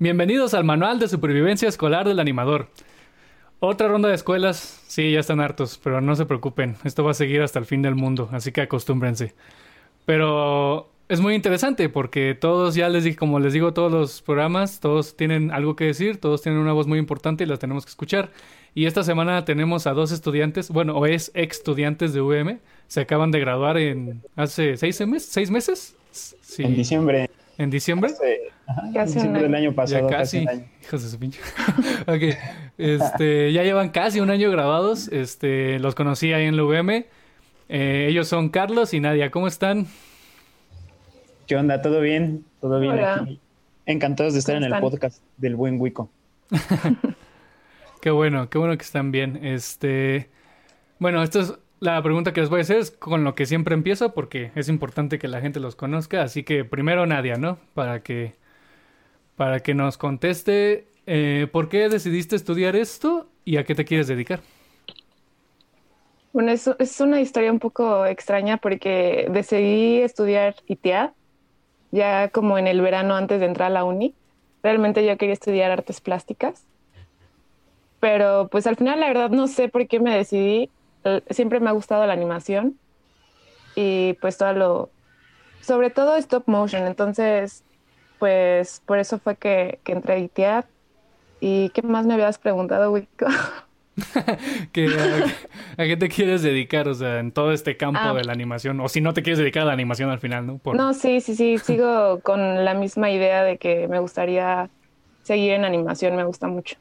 Bienvenidos al Manual de Supervivencia Escolar del Animador. Otra ronda de escuelas, sí, ya están hartos, pero no se preocupen, esto va a seguir hasta el fin del mundo, así que acostúmbrense. Pero es muy interesante porque todos, ya les dije, como les digo, todos los programas, todos tienen algo que decir, todos tienen una voz muy importante y las tenemos que escuchar. Y esta semana tenemos a dos estudiantes, bueno, o es ex estudiantes de VM, se acaban de graduar en hace seis meses, seis meses. Sí. En diciembre. ¿En diciembre? en diciembre del año pasado. Ya casi. Hijos de su pinche. ok. Este, ya llevan casi un año grabados. Este, los conocí ahí en la VM. Eh, ellos son Carlos y Nadia. ¿Cómo están? ¿Qué onda? ¿Todo bien? ¿Todo bien aquí? Encantados de estar en el podcast del buen Wico. qué bueno, qué bueno que están bien. Este, bueno, esto es la pregunta que les voy a hacer es con lo que siempre empiezo porque es importante que la gente los conozca. Así que primero Nadia, ¿no? Para que para que nos conteste eh, por qué decidiste estudiar esto y a qué te quieres dedicar. Bueno, es, es una historia un poco extraña porque decidí estudiar ITEA ya como en el verano antes de entrar a la uni. Realmente yo quería estudiar artes plásticas, pero pues al final la verdad no sé por qué me decidí. Siempre me ha gustado la animación y pues todo lo, sobre todo stop motion. Entonces, pues por eso fue que, que entré a ITEAD. ¿Y qué más me habías preguntado, Wico? a, qué te quieres dedicar? O sea, en todo este campo ah. de la animación. O si no te quieres dedicar a la animación al final, ¿no? No, sí, sí, sí. Sigo con la misma idea de que me gustaría seguir en animación. Me gusta mucho.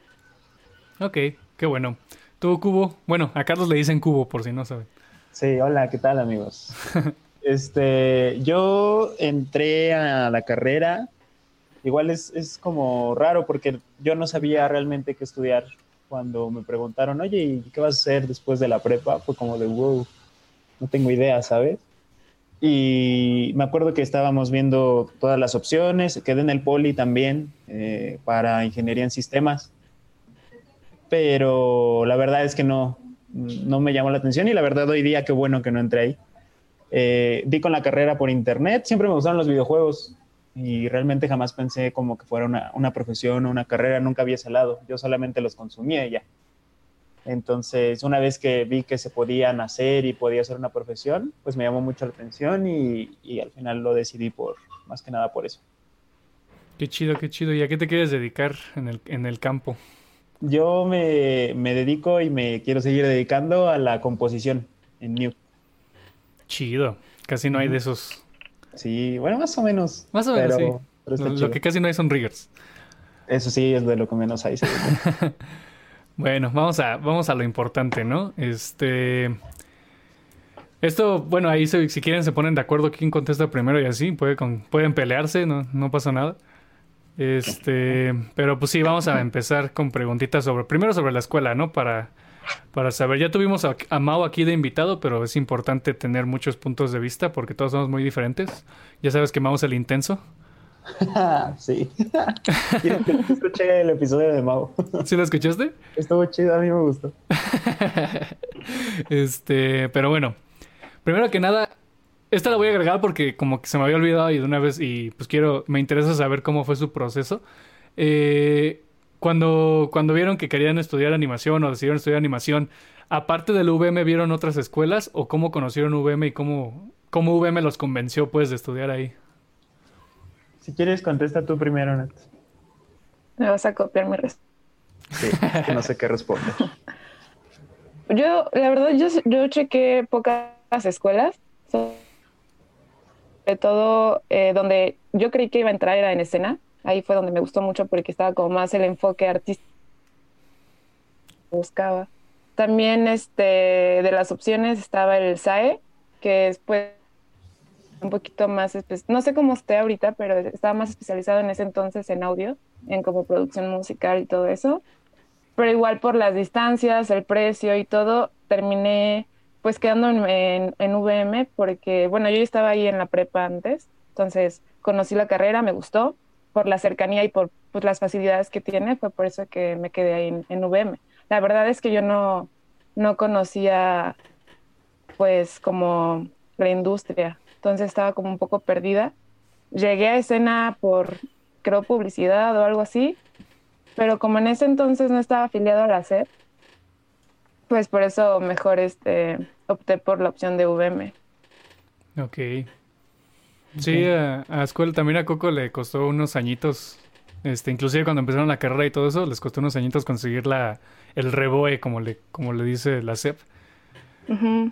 Ok, qué bueno. ¿Tú, Cubo? Bueno, a Carlos le dicen Cubo, por si no saben. Sí, hola, ¿qué tal, amigos? este, yo entré a la carrera. Igual es, es como raro porque yo no sabía realmente qué estudiar cuando me preguntaron, oye, ¿y qué vas a hacer después de la prepa? Fue como de, wow, no tengo idea, ¿sabes? Y me acuerdo que estábamos viendo todas las opciones, quedé en el poli también eh, para ingeniería en sistemas, pero la verdad es que no, no me llamó la atención y la verdad hoy día qué bueno que no entré ahí. Eh, di con la carrera por internet, siempre me gustaron los videojuegos, y realmente jamás pensé como que fuera una, una profesión o una carrera, nunca había ese lado, yo solamente los consumía y ya. Entonces, una vez que vi que se podían hacer y podía ser una profesión, pues me llamó mucho la atención y, y, al final lo decidí por, más que nada por eso. Qué chido, qué chido. ¿Y a qué te quieres dedicar en el, en el campo? Yo me, me dedico y me quiero seguir dedicando a la composición en New. Chido. Casi no hay de esos Sí, bueno, más o menos. Más o menos, sí. lo, que casi no hay son riggers. Eso sí, es de lo que menos hay. bueno, vamos a, vamos a lo importante, ¿no? Este... Esto, bueno, ahí si quieren se ponen de acuerdo quién contesta primero y así, puede pueden pelearse, no, no pasa nada. Este, pero pues sí, vamos a empezar con preguntitas sobre, primero sobre la escuela, ¿no? Para, para saber. Ya tuvimos a, a, Mao aquí de invitado, pero es importante tener muchos puntos de vista porque todos somos muy diferentes. Ya sabes que Mao es el intenso. sí. Escuché el episodio de Mao. ¿Sí lo escuchaste? Estuvo chido, a mí me gustó. este, pero bueno. Primero que nada, esta la voy a agregar porque como que se me había olvidado y de una vez y pues quiero, me interesa saber cómo fue su proceso. Eh, cuando, cuando vieron que querían estudiar animación o decidieron estudiar animación, aparte del VM, ¿vieron otras escuelas o cómo conocieron VM y cómo, cómo VM los convenció pues de estudiar ahí? Si quieres, contesta tú primero, Nat. Me vas a copiar mi respuesta. Sí, no sé qué responder. yo, la verdad, yo, yo chequé pocas escuelas, todo eh, donde yo creí que iba a entrar era en escena, ahí fue donde me gustó mucho porque estaba como más el enfoque artístico buscaba. También este, de las opciones estaba el SAE, que es pues un poquito más, no sé cómo esté ahorita, pero estaba más especializado en ese entonces en audio, en como producción musical y todo eso. Pero igual por las distancias, el precio y todo, terminé pues quedando en, en, VM porque, bueno, yo estaba ahí en la prepa antes, entonces conocí la carrera, me gustó, por la cercanía y por pues, las facilidades que tiene, fue por eso que me quedé ahí en, en VM. La verdad es que yo no, no conocía pues como la industria, entonces estaba como un poco perdida. Llegué a escena por creo publicidad o algo así, pero como en ese entonces no estaba afiliado a la SEP, pues por eso mejor este opté por la opción de VM. Ok. Sí, a, a escuela también a Coco le costó unos añitos, este, inclusive cuando empezaron la carrera y todo eso, les costó unos añitos conseguir la, el reboe, como le, como le dice la SEP.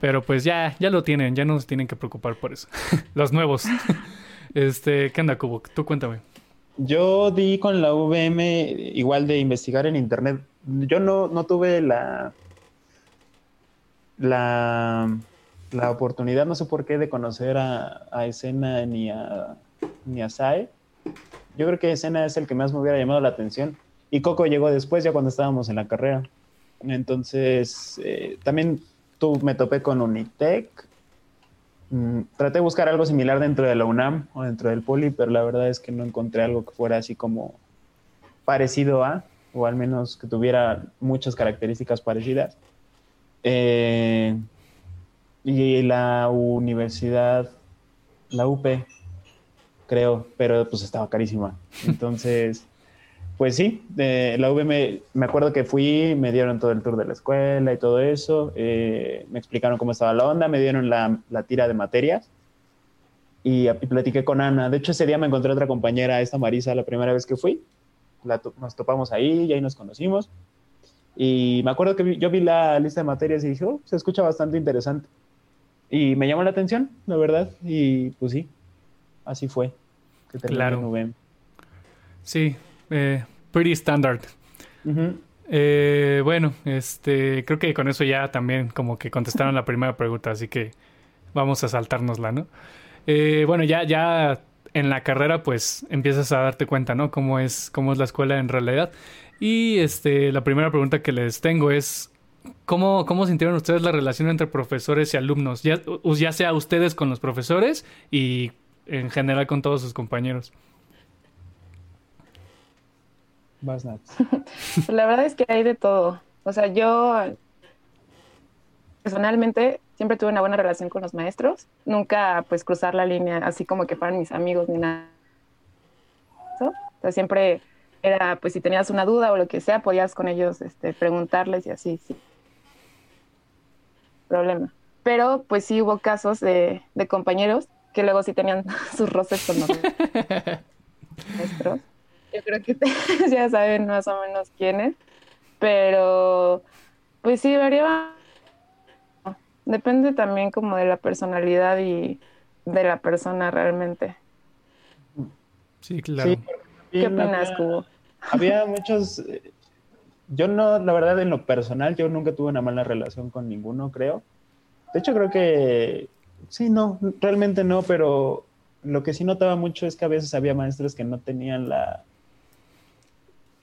Pero pues ya, ya lo tienen, ya no se tienen que preocupar por eso. Los nuevos. este, ¿qué onda, Cubo? Tú cuéntame. Yo di con la VM igual de investigar en internet. Yo no, no tuve la, la, la oportunidad, no sé por qué, de conocer a, a Escena ni a, ni a Sae. Yo creo que Escena es el que más me hubiera llamado la atención. Y Coco llegó después, ya cuando estábamos en la carrera. Entonces, eh, también tú me topé con Unitec. Mm, traté de buscar algo similar dentro de la UNAM o dentro del Poli, pero la verdad es que no encontré algo que fuera así como parecido a, o al menos que tuviera muchas características parecidas. Eh, y la universidad, la UP, creo, pero pues estaba carísima. Entonces, pues sí, de la UV me, me, acuerdo que fui, me dieron todo el tour de la escuela y todo eso, eh, me explicaron cómo estaba la onda, me dieron la, la tira de materias y, y, platiqué con Ana. De hecho, ese día me encontré otra compañera, esta Marisa, la primera vez que fui. La nos topamos ahí y ahí nos conocimos. Y me acuerdo que vi, yo vi la lista de materias y dije, oh, se escucha bastante interesante. Y me llamó la atención, la verdad. Y pues sí, así fue. Que claro. Sí, eh, pretty standard. Uh -huh. eh, bueno, este, creo que con eso ya también como que contestaron la primera pregunta, así que vamos a saltárnosla, ¿no? Eh, bueno, ya, ya en la carrera, pues empiezas a darte cuenta, ¿no? Cómo es, cómo es la escuela en realidad. Y este, la primera pregunta que les tengo es, ¿cómo, ¿cómo sintieron ustedes la relación entre profesores y alumnos? Ya, ya sea ustedes con los profesores y en general con todos sus compañeros. La verdad es que hay de todo. O sea, yo personalmente siempre tuve una buena relación con los maestros. Nunca pues cruzar la línea así como que fueran mis amigos ni nada. O sea, siempre era pues si tenías una duda o lo que sea, podías con ellos este, preguntarles y así, sí. Problema. Pero pues sí hubo casos de, de compañeros que luego sí tenían sus roces con los maestros. Yo creo que ustedes ya saben más o menos quiénes, pero pues sí varía. Depende también como de la personalidad y de la persona realmente. Sí, claro. Sí, ¿Qué opinas, Cubo? Había muchos. Yo no, la verdad, en lo personal, yo nunca tuve una mala relación con ninguno, creo. De hecho, creo que sí, no, realmente no, pero lo que sí notaba mucho es que a veces había maestros que no tenían la.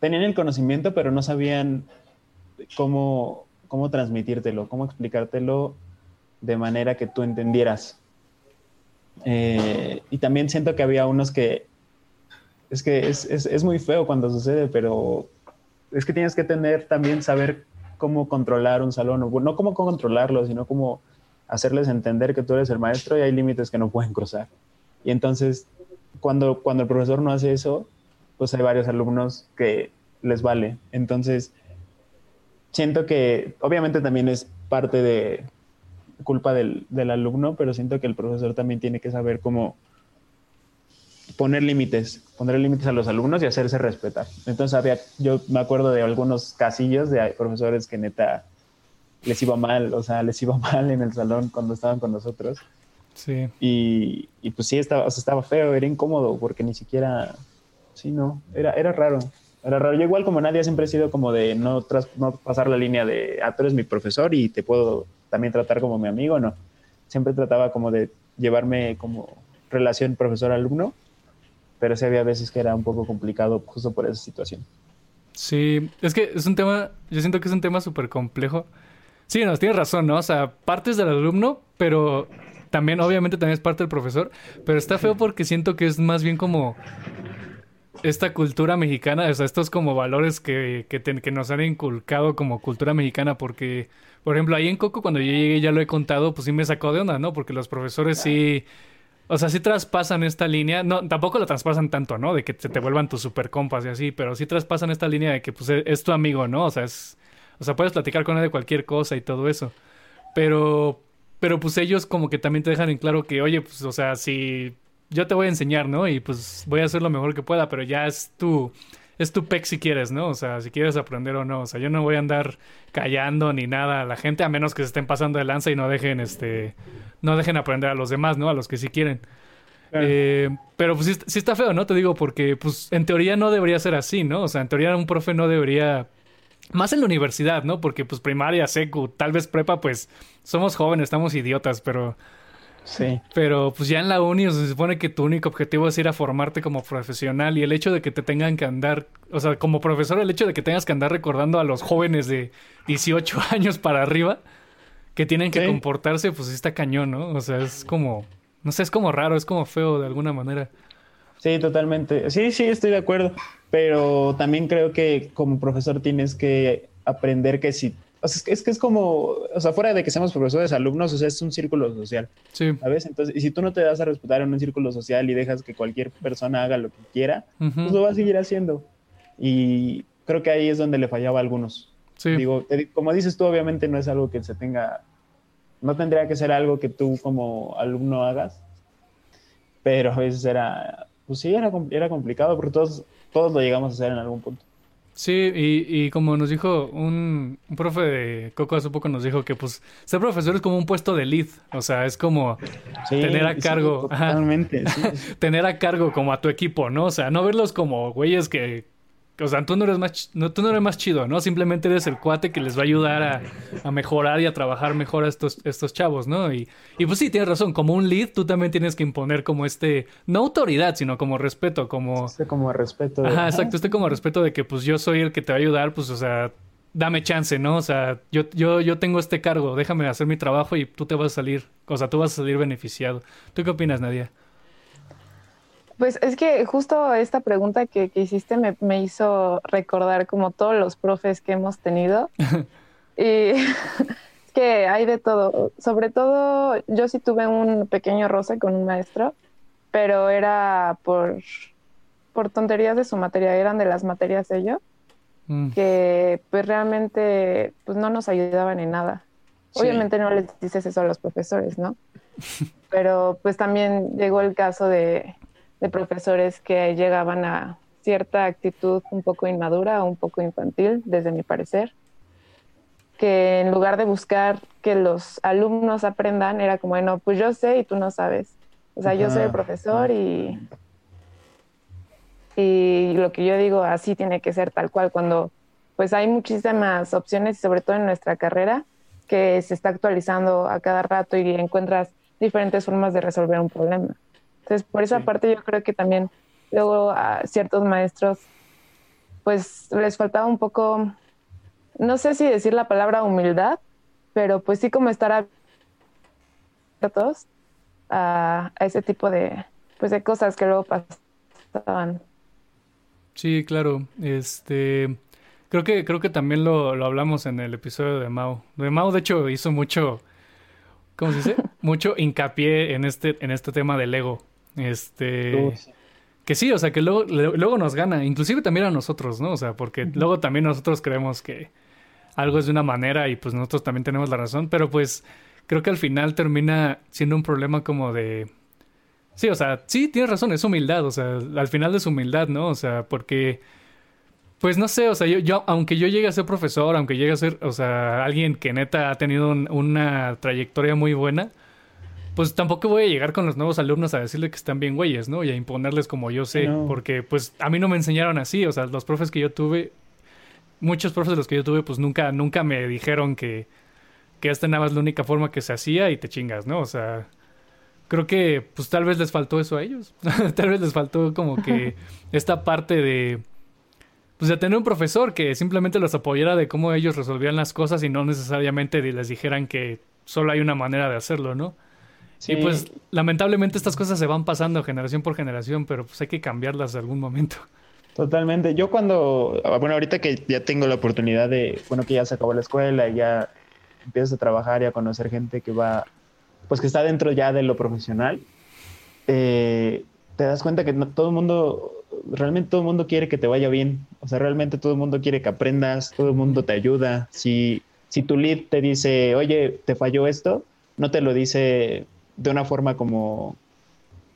Tenían el conocimiento, pero no sabían cómo, cómo transmitírtelo, cómo explicártelo de manera que tú entendieras. Eh, y también siento que había unos que es que es, es, es, muy feo cuando sucede, pero es que tienes que tener también saber cómo controlar un salón, no cómo controlarlo, sino cómo hacerles entender que tú eres el maestro y hay límites que no pueden cruzar. Y entonces, cuando, cuando el profesor no hace eso, pues hay varios alumnos que les vale. Entonces, siento que obviamente también es parte de culpa del, del alumno, pero siento que el profesor también tiene que saber cómo poner límites, poner límites a los alumnos y hacerse respetar. Entonces había, yo me acuerdo de algunos casillos de profesores que neta les iba mal, o sea, les iba mal en el salón cuando estaban con nosotros. Sí. Y, y pues sí, estaba, o sea, estaba feo, era incómodo porque ni siquiera, sí, no, era, era raro. Era raro. Yo igual como nadie siempre he sido como de no, tras, no pasar la línea de, ah, tú eres mi profesor y te puedo también tratar como mi amigo, no. Siempre trataba como de llevarme como relación profesor-alumno pero sí había veces que era un poco complicado justo por esa situación. Sí, es que es un tema, yo siento que es un tema súper complejo. Sí, no, tienes razón, ¿no? O sea, partes del alumno, pero también, obviamente, también es parte del profesor, pero está feo porque siento que es más bien como esta cultura mexicana, o sea, estos como valores que, que, te, que nos han inculcado como cultura mexicana, porque, por ejemplo, ahí en Coco, cuando yo llegué, ya lo he contado, pues sí me sacó de onda, ¿no? Porque los profesores sí o sea, sí traspasan esta línea, no, tampoco lo traspasan tanto, ¿no? De que te, te vuelvan tus super compas y así, pero sí traspasan esta línea de que pues e, es, tu amigo, ¿no? O sea, es, o sea, puedes platicar con él de cualquier cosa y todo eso. Pero, pero pues ellos como que también te dejan en claro que, oye, pues, o sea, si yo te voy a enseñar, ¿no? Y pues voy a hacer lo mejor que pueda, pero ya es tu, es tu pec si quieres, ¿no? O sea, si quieres aprender o no. O sea, yo no voy a andar callando ni nada a la gente, a menos que se estén pasando de lanza y no dejen, este, no dejen aprender a los demás, ¿no? A los que sí quieren. Eh, pero pues sí, está feo, ¿no? Te digo, porque pues en teoría no debería ser así, ¿no? O sea, en teoría un profe no debería... Más en la universidad, ¿no? Porque pues primaria, secu, tal vez prepa, pues somos jóvenes, estamos idiotas, pero Sí. Pero pues ya en la uni se supone que tu único objetivo es ir a formarte como profesional y el hecho de que te tengan que andar, o sea, como profesor, el hecho de que tengas que andar recordando a los jóvenes de 18 años para arriba que tienen que comportarse, pues está cañón, ¿no? O sea, es como, no sé, es como raro, es como feo de alguna manera. Sí, totalmente. Sí, sí, estoy de acuerdo. Pero también creo que como profesor tienes que aprender que si es, que es como, o sea, fuera de que seamos profesores, alumnos, o sea, es un círculo social. Sí. ¿Sabes? Entonces, y si tú no te das a respetar en un círculo social y dejas que cualquier persona haga lo que quiera, pues lo va a seguir haciendo. Y creo que ahí es donde le fallaba a algunos. Sí. Digo, como dices tú, obviamente no es algo que se tenga, no tendría que ser algo que tú como alumno hagas, pero a veces era, pues sí, era, era complicado porque todos, todos lo llegamos a hacer en algún punto. Sí, y, y como nos dijo un, profe de Coco hace poco nos dijo que pues ser profesor es como un puesto de lead, o sea, es como tener a cargo, totalmente, tener a cargo como a tu equipo, ¿no? O sea, no verlos como güeyes que o sea, tú no eres más, no, tú no eres más chido, ¿no? Simplemente eres el cuate que les va a ayudar a, a mejorar y a trabajar mejor a estos, estos chavos, ¿no? Y, y, pues sí, tienes razón, como un lead tú también tienes que imponer como este, no autoridad, sino como respeto, como... Este como respeto. Ajá, exacto, este como respeto de que pues yo soy el que te va a ayudar, pues o sea, dame chance, ¿no? O sea, yo, yo, yo tengo este cargo, déjame hacer mi trabajo y tú te vas a salir, o sea, tú vas a salir beneficiado. ¿Tú qué opinas, Nadia? Pues es que justo esta pregunta que, hiciste me, hizo recordar como todos los profes que hemos tenido. y es que hay de todo. Sobre todo, yo sí tuve un pequeño roce con un maestro, pero era por, por tonterías de su materia, eran de las materias de ello, mm. que pues realmente pues no nos ayudaban en nada. Obviamente no les dices eso a los profesores, ¿no? Pero pues también llegó el caso de de profesores que llegaban a cierta actitud un poco inmadura o un poco infantil, desde mi parecer, que en lugar de buscar que los alumnos aprendan, era como, bueno, pues yo sé y tú no sabes. O sea, yo soy el profesor y, y lo que yo digo así tiene que ser tal cual, cuando pues hay muchísimas opciones, sobre todo en nuestra carrera, que se está actualizando a cada rato y encuentras diferentes formas de resolver un problema. Entonces, por esa parte yo creo que también luego a ciertos maestros, pues les faltaba un poco, no sé si decir la palabra humildad, pero pues sí como estar abiertos a, a ese tipo de, pues de cosas que luego pasaban. Sí, claro. Este, creo que creo que también lo, lo hablamos en el episodio de Mao. De Mao, de hecho, hizo mucho, ¿cómo se dice? mucho hincapié en este en este tema del ego. Este. Que sí, o sea, que luego, luego nos gana, inclusive también a nosotros, ¿no? O sea, porque luego también nosotros creemos que algo es de una manera y pues nosotros también tenemos la razón, pero pues creo que al final termina siendo un problema como de... Sí, o sea, sí, tienes razón, es humildad, o sea, al final es humildad, ¿no? O sea, porque... Pues no sé, o sea, yo, yo, aunque yo llegue a ser profesor, aunque llegue a ser, o sea, alguien que neta ha tenido una trayectoria muy buena, pues tampoco voy a llegar con los nuevos alumnos a decirle que están bien güeyes, ¿no? Y a imponerles como yo sé, porque pues a mí no me enseñaron así, o sea, los profes que yo tuve, muchos profes de los que yo tuve, pues nunca, nunca me dijeron que, que esta nada más la única forma que se hacía y te chingas, ¿no? O sea, creo que pues tal vez les faltó eso a ellos, tal vez les faltó como que esta parte de pues de tener un profesor que simplemente los apoyara de cómo ellos resolvían las cosas y no necesariamente les dijeran que solo hay una manera de hacerlo, ¿no? Y pues lamentablemente estas cosas se van pasando generación por generación, pero pues hay que cambiarlas de algún momento. Totalmente. Yo cuando, ah, bueno, ahorita que ya tengo la oportunidad de, bueno, que ya se acabó la escuela y ya empiezas a trabajar y a conocer gente que va, pues que está dentro ya de lo profesional, eh, te das cuenta que todo el mundo, realmente todo el mundo quiere que te vaya bien. O sea, realmente todo el mundo quiere que aprendas, todo el mundo te ayuda. Si, si tu lead te dice, oye, te falló esto, no te lo dice de una forma como,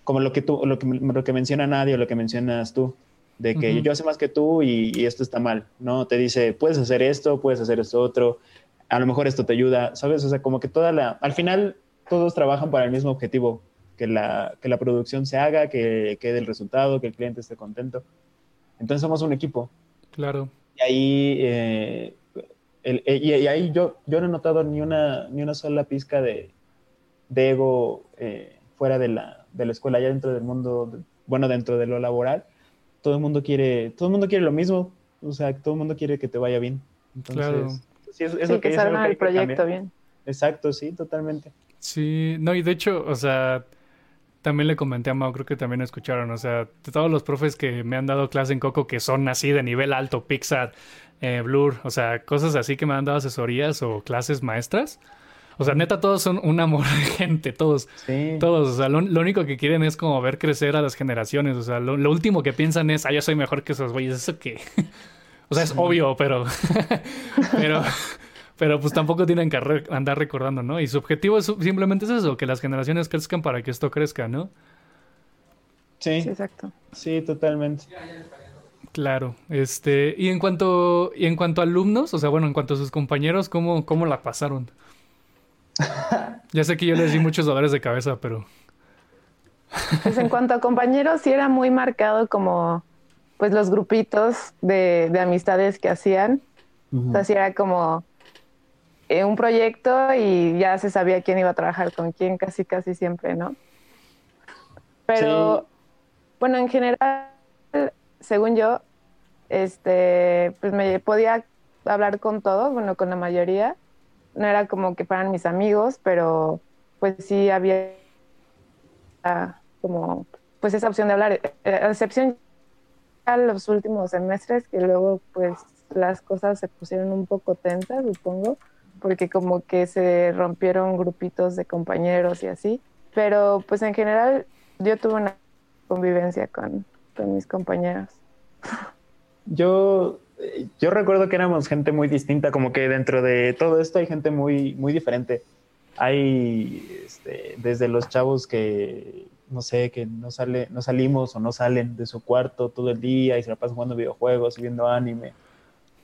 como lo que tú, lo que, lo que menciona nadie o lo que mencionas tú, de que yo sé más que tú y, y, esto está mal, ¿no? Te dice, puedes hacer esto, puedes hacer esto otro, a lo mejor esto te ayuda, ¿sabes? O sea, como que toda la, al final todos trabajan para el mismo objetivo, que la, que la producción se haga, que quede el resultado, que el cliente esté contento. Entonces somos un equipo. Claro. Y ahí, eh, el, eh, y, ahí yo, yo no he notado ni una, ni una sola pizca de, de ego eh, fuera de la, de la escuela, ya dentro del mundo, bueno, dentro de lo laboral. Todo el mundo quiere, todo el mundo quiere lo mismo. O sea, todo el mundo quiere que te vaya bien. Entonces, claro. Sí, es, es sí, que, que salga el proyecto bien. Exacto, sí, totalmente. Sí, no, y de hecho, o sea, también le comenté a Mau, creo que también escucharon, o sea, de todos los profes que me han dado clase en Coco que son así de nivel alto, Pixar, eh, Blur, o sea, cosas así que me han dado asesorías o clases maestras. O sea, neta, todos son un amor de gente, todos. Sí. Todos. O sea, lo, lo, único que quieren es como ver crecer a las generaciones. O sea, lo, lo último que piensan es, ah, yo soy mejor que esos güeyes. ¿Eso qué? o sea, es sí. obvio, pero. pero. Pero pues tampoco tienen que re andar recordando, ¿no? Y su objetivo es simplemente es eso, que las generaciones crezcan para que esto crezca, ¿no? Sí. sí exacto. Sí, totalmente. Claro, este, y en cuanto, y en cuanto a alumnos, o sea, bueno, en cuanto a sus compañeros, ¿cómo, cómo la pasaron? ya sé que yo les di muchos dolores de cabeza, pero. Pues en cuanto a compañeros, sí era muy marcado como pues los grupitos de, de amistades que hacían. Uh -huh. O sea, sí era como eh, un proyecto y ya se sabía quién iba a trabajar con quién casi casi siempre, ¿no? Pero sí. bueno, en general, según yo, este, pues me podía hablar con todos, bueno, con la mayoría. No era como que fueran mis amigos, pero pues sí había como pues esa opción de hablar, eh, a excepción a los últimos semestres que luego pues las cosas se pusieron un poco tensas, supongo porque como que se rompieron grupitos de compañeros y así. Pero pues en general yo tuve una convivencia con, con mis compañeros. Yo, yo recuerdo que éramos gente muy distinta, como que dentro de todo esto hay gente muy, muy diferente. Hay este, desde los chavos que, no sé, que no, sale, no salimos o no salen de su cuarto todo el día y se la pasan jugando videojuegos viendo anime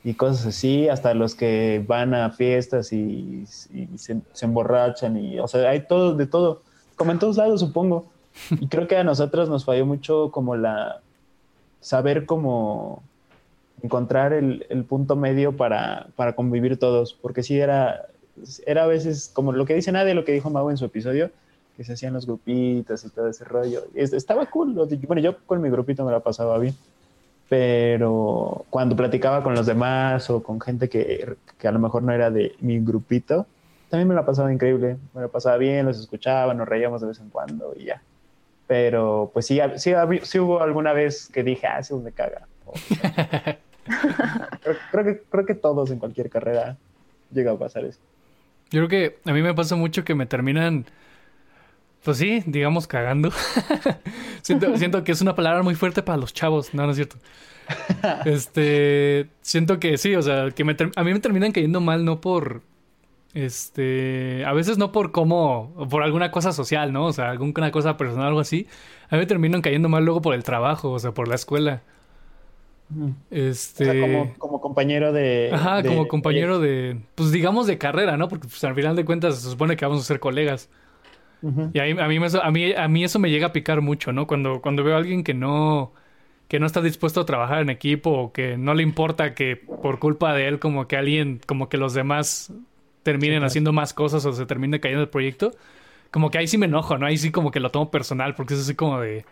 y cosas así, hasta los que van a fiestas y, y se, se, emborrachan y, o sea, hay todo, de todo, como en todos lados supongo. Y creo que a nosotros nos falló mucho como la, saber cómo encontrar el, el punto medio para, para, convivir todos, porque sí era, era a veces como lo que dice nadie, lo que dijo Mau en su episodio, que se hacían los grupitos y todo ese rollo. Estaba cool, bueno, yo con mi grupito me la pasaba bien pero cuando platicaba con los demás o con gente que, que, a lo mejor no era de mi grupito, también me la pasaba increíble, me la pasaba bien, los escuchaba, nos reíamos de vez en cuando y ya. Pero pues sí, sí, sí hubo alguna vez que dije, ah, sí, me caga. creo, creo, que, creo que todos en cualquier carrera llega a pasar eso. Yo creo que a mí me pasa mucho que me terminan pues sí, digamos cagando. siento, siento, que es una palabra muy fuerte para los chavos. No, no es cierto. Este, siento que sí, o sea, que me a mí me terminan cayendo mal no por, este, a veces no por cómo, por alguna cosa social, ¿no? O sea, alguna cosa personal algo así. A mí me terminan cayendo mal luego por el trabajo, o sea, por la escuela. Este... O sea, como, como, compañero de... Ajá, de, como compañero de, pues digamos de carrera, ¿no? Porque pues, al final de cuentas se supone que vamos a ser colegas. Uh -huh. Y a mí, a, mí, a, mí, a mí eso me llega a picar mucho, ¿no? Cuando, cuando veo a alguien que no, que no está dispuesto a trabajar en equipo o que no le importa que por culpa de él como que alguien, como que los demás terminen sí, claro. haciendo más cosas o se termine cayendo el proyecto, como que ahí sí me enojo, ¿no? Ahí sí como que lo tomo personal porque es así como de...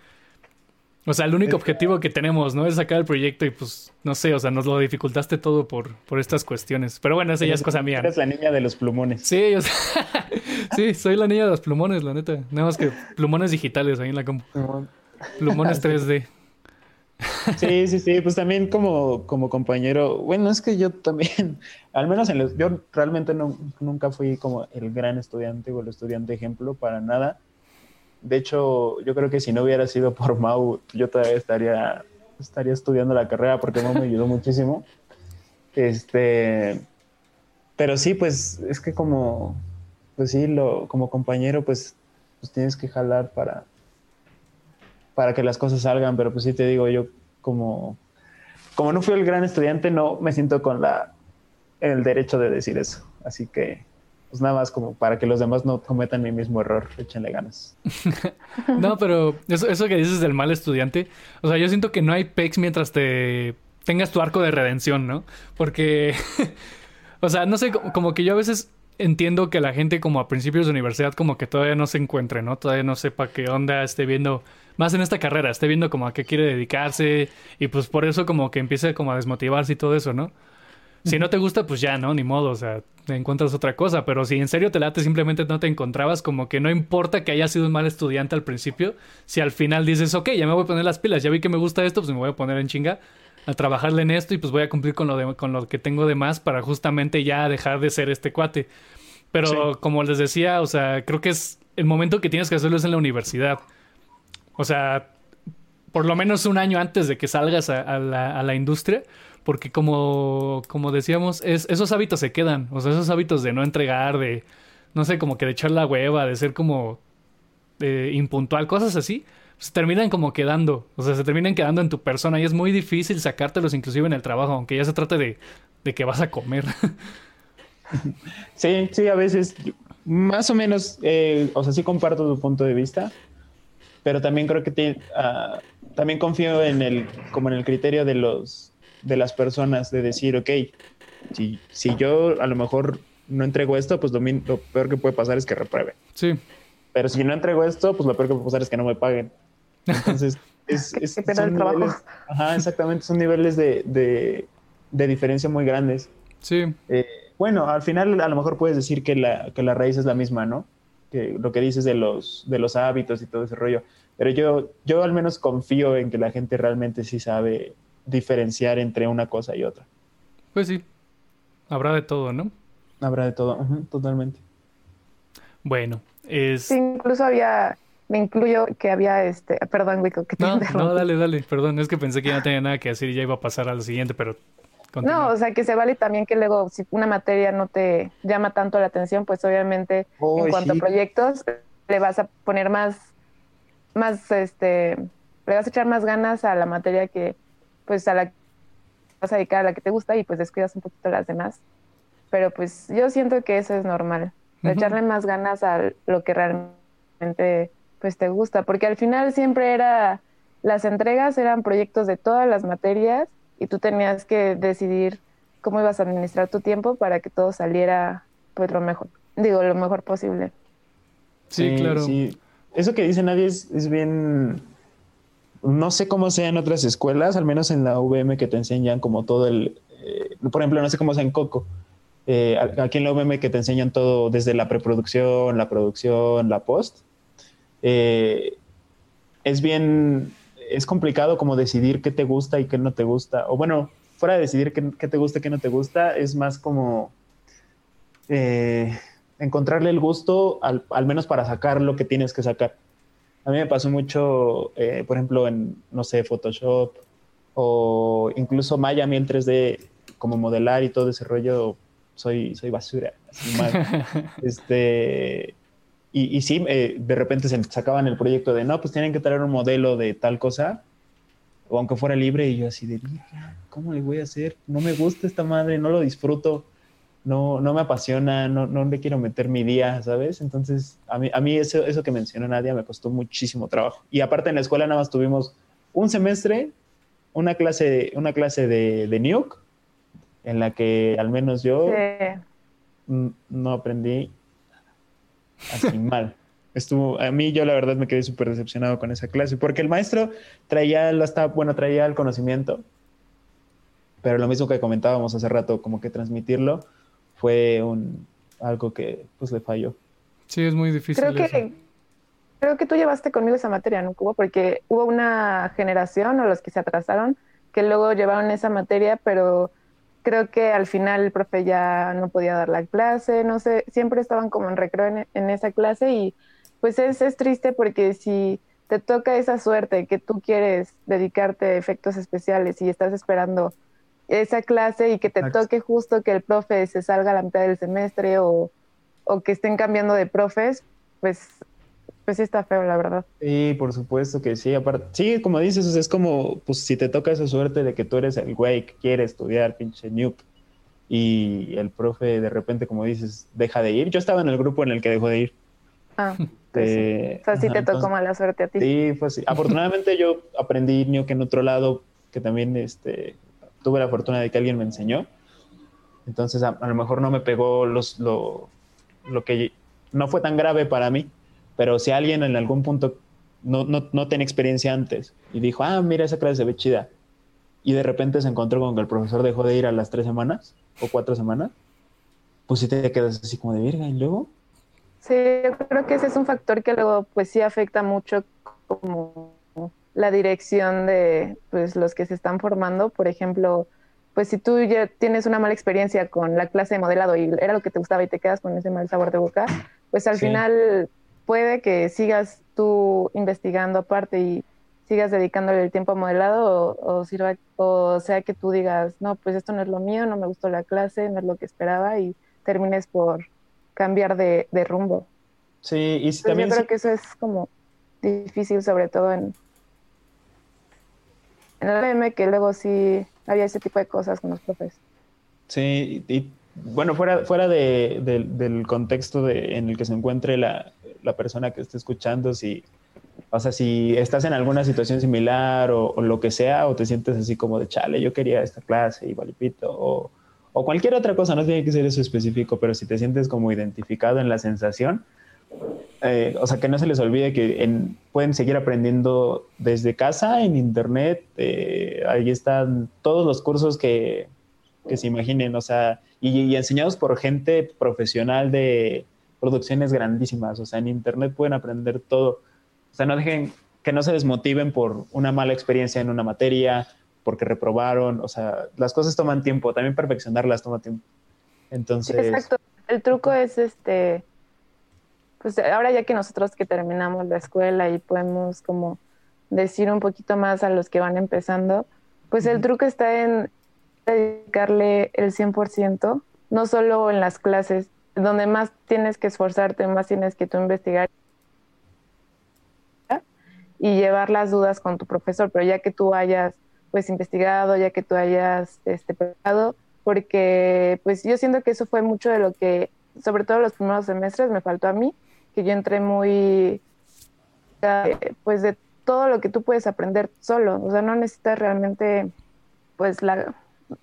O sea, el único objetivo que tenemos, ¿no? Es sacar el proyecto y pues, no sé, o sea, nos lo dificultaste todo por, por estas cuestiones. Pero bueno, esa ya es cosa mía. Eres la niña de los plumones. Sí, o sea, sí, soy la niña de los plumones, la neta. Nada más que plumones digitales ahí en la compu. Plumones 3D. Sí, sí, sí, pues también como, como compañero, bueno, es que yo también, al menos en los, yo realmente no, nunca fui como el gran estudiante o el estudiante ejemplo para nada, De hecho, yo creo que si no hubiera sido por Mau, yo todavía estaría, estaría estudiando la carrera porque Mau me ayudó muchísimo. Este, pero sí, pues es que como, pues sí, lo, como compañero, pues, pues tienes que jalar para, para que las cosas salgan, pero pues sí te digo, yo como, como no fui el gran estudiante, no me siento con la, el derecho de decir eso. Así que, pues nada más como para que los demás no cometan mi mismo error, échenle ganas. no, pero eso, eso que dices del mal estudiante, o sea, yo siento que no hay pecs mientras te tengas tu arco de redención, ¿no? Porque, o sea, no sé, como que yo a veces entiendo que la gente como a principios de universidad como que todavía no se encuentre, ¿no? Todavía no sepa qué onda, esté viendo, más en esta carrera, esté viendo como a qué quiere dedicarse y pues por eso como que empiece como a desmotivarse y todo eso, ¿no? Si no te gusta, pues ya, ¿no? Ni modo, o sea, te encuentras otra cosa. Pero si en serio te late, simplemente no te encontrabas, como que no importa que hayas sido un mal estudiante al principio, si al final dices, ok, ya me voy a poner las pilas, ya vi que me gusta esto, pues me voy a poner en chinga a trabajarle en esto y pues voy a cumplir con lo, de, con lo que tengo de más para justamente ya dejar de ser este cuate. Pero como les decía, o sea, creo que es el momento que tienes que hacerlo es en la universidad. O sea, por lo menos un año antes de que salgas a, la, a la industria porque como, como decíamos, es, esos hábitos se quedan, o sea, esos hábitos de no entregar, de, no sé, como que de echar la hueva, de ser como impuntual, cosas así, se terminan como quedando, o sea, se terminan quedando en tu persona y es muy difícil sacártelos inclusive en el trabajo, aunque ya se trate de, de que vas a comer. Sí, sí, a veces, más o menos, eh, o sea, sí comparto tu punto de vista, pero también creo que te, uh, también confío en el, como en el criterio de los, de las personas de decir, ok, si, si yo a lo mejor no entrego esto, pues lo, peor que puede pasar es que repruebe. Sí. Pero si no entrego esto, pues lo peor que puede pasar es que no me paguen. Entonces, es, es son niveles, ajá, exactamente, son niveles de, de, de diferencia muy grandes. Sí. Eh, bueno, al final a lo mejor puedes decir que la, que la raíz es la misma, ¿no? Que lo que dices de los, de los hábitos y todo ese rollo. Pero yo, yo al menos confío en que la gente realmente sí sabe diferenciar entre una cosa y otra. Pues sí, habrá de todo, ¿no? Habrá de todo, totalmente. Bueno, es... incluso había, me incluyo que había este, perdón, Wico, que te no, no, dale, dale, perdón, es que pensé que ya no tenía nada que decir y ya iba a pasar al siguiente, pero... No, o sea, que se vale también que luego, si una materia no te llama tanto la atención, pues obviamente en cuanto a proyectos, le vas a poner más, más, este, le vas a echar más ganas a la materia que, pues a la que vas a dedicar a la que te gusta y pues descuidas un poquito las demás. Pero pues yo siento que eso es normal, echarle más ganas a lo que realmente pues te gusta, porque al final siempre era, las entregas eran proyectos de todas las materias y tú tenías que decidir cómo ibas a administrar tu tiempo para que todo saliera pues lo mejor, digo, lo mejor posible. Sí, claro. Sí. Eso que dice nadie es, es bien no sé cómo sea en otras escuelas, al menos en la VM que te enseñan como todo el, eh, por ejemplo, no sé cómo sea en Coco. Eh, aquí en la UVM que te enseñan todo desde la preproducción, la producción, la post. Eh, es bien, es complicado como decidir qué te gusta y qué no te gusta. O bueno, fuera de decidir qué, qué te gusta y qué no te gusta, es más como encontrarle el gusto al, al menos para sacar lo que tienes que sacar. A mí me pasó mucho, eh, por ejemplo, en, no sé, Photoshop o incluso Maya, a mí en 3D, como modelar y todo ese rollo, soy, soy basura, así mal. este, y, y sí, eh, de repente se sacaban el proyecto de, no, pues tienen que traer un modelo de tal cosa, o aunque fuera libre, y yo así de, ¿cómo le voy a hacer? No me gusta esta madre, no lo disfruto no, no me apasiona, no, no le quiero meter mi día, ¿sabes? Entonces, a mí, a mí eso, eso que mencionó Nadia me costó muchísimo trabajo. Y aparte en la escuela nada más tuvimos un semestre, una clase, una clase de, de Nuke, en la que al menos yo no aprendí así mal. Estuvo, a mí yo la verdad me quedé súper decepcionado con esa clase, porque el maestro traía, hasta, bueno, traía el conocimiento, pero lo mismo que comentábamos hace rato, como que transmitirlo, fue un, algo que pues le falló. Sí, es muy difícil. Creo que, creo que tú llevaste conmigo esa materia, ¿no, Cubo? Porque hubo una generación o los que se atrasaron que luego llevaron esa materia, pero creo que al final el profe ya no podía dar la clase, no sé, siempre estaban como en recreo en, esa clase y pues es, es triste porque si te toca esa suerte que tú quieres dedicarte a efectos especiales y estás esperando esa clase y que te toque justo que el profe se salga a la mitad del semestre o, o que estén cambiando de profes, pues, pues sí está feo, la verdad. Sí, por supuesto que sí. Aparte, sí, como dices, es como, pues si te toca esa suerte de que tú eres el güey que quiere estudiar, pinche noob, y el profe de repente, como dices, deja de ir. Yo estaba en el grupo en el que dejó de ir. Ah, pues sí. O sea, sí te tocó mala suerte a ti. Sí, pues sí. Afortunadamente yo aprendí que en otro lado, que también este, tuve la fortuna de que alguien me enseñó. Entonces, a, lo mejor no me pegó los, lo, lo, que no fue tan grave para mí, pero si alguien en algún punto no, no, no tenía experiencia antes y dijo, ah, mira, esa clase se ve chida, y de repente se encontró con que el profesor dejó de ir a las tres semanas o cuatro semanas, pues sí te quedas así como de virga y luego. Sí, yo creo que ese es un factor que luego pues sí afecta mucho la dirección de pues los que se están formando, por ejemplo, pues si tú ya tienes una mala experiencia con la clase de modelado y era lo que te gustaba y te quedas con ese mal sabor de boca, pues al final puede que sigas tú investigando aparte y sigas dedicándole el tiempo a modelado o, sirva, o sea que tú digas, no, pues esto no es lo mío, no me gustó la clase, no es lo que esperaba y termines por cambiar de, rumbo. Sí, y también... Yo creo que eso es como difícil, sobre todo en, en el M, que luego sí había ese tipo de cosas con los profes. Sí, y, bueno, fuera, fuera de, del contexto de, en el que se encuentre la, la persona que esté escuchando, si o sea, si estás en alguna situación similar o, lo que sea, o te sientes así como de chale, yo quería esta clase y valipito, o, o cualquier otra cosa, no tiene que ser eso específico, pero si te sientes como identificado en la sensación, eh, o sea, que no se les olvide que pueden seguir aprendiendo desde casa, en internet, eh, ahí están todos los cursos que, que se imaginen, o sea, y, y, enseñados por gente profesional de producciones grandísimas, o sea, en internet pueden aprender todo. O sea, no dejen que no se desmotiven por una mala experiencia en una materia, porque reprobaron. O sea, las cosas toman tiempo. También perfeccionarlas toma tiempo. Entonces. exacto. El truco es este. Pues ahora ya que nosotros que terminamos la escuela y podemos como decir un poquito más a los que van empezando, pues el truco está en dedicarle el 100%, no solo en las clases, donde más tienes que esforzarte, más tienes que tú investigar y llevar las dudas con tu profesor, pero ya que tú hayas pues investigado, ya que tú hayas este, preparado, porque pues yo siento que eso fue mucho de lo que, sobre todo los primeros semestres, me faltó a mí, que yo entré muy, pues de todo lo que tú puedes aprender solo, o sea, no necesitas realmente pues la,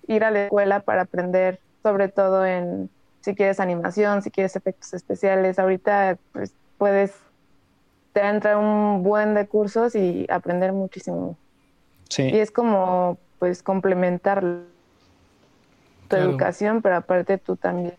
ir a la escuela para aprender, sobre todo en si quieres animación, si quieres efectos especiales, ahorita pues puedes te entrar un buen de cursos y aprender muchísimo. Sí. Y es como, pues, complementar tu educación, pero aparte tú también,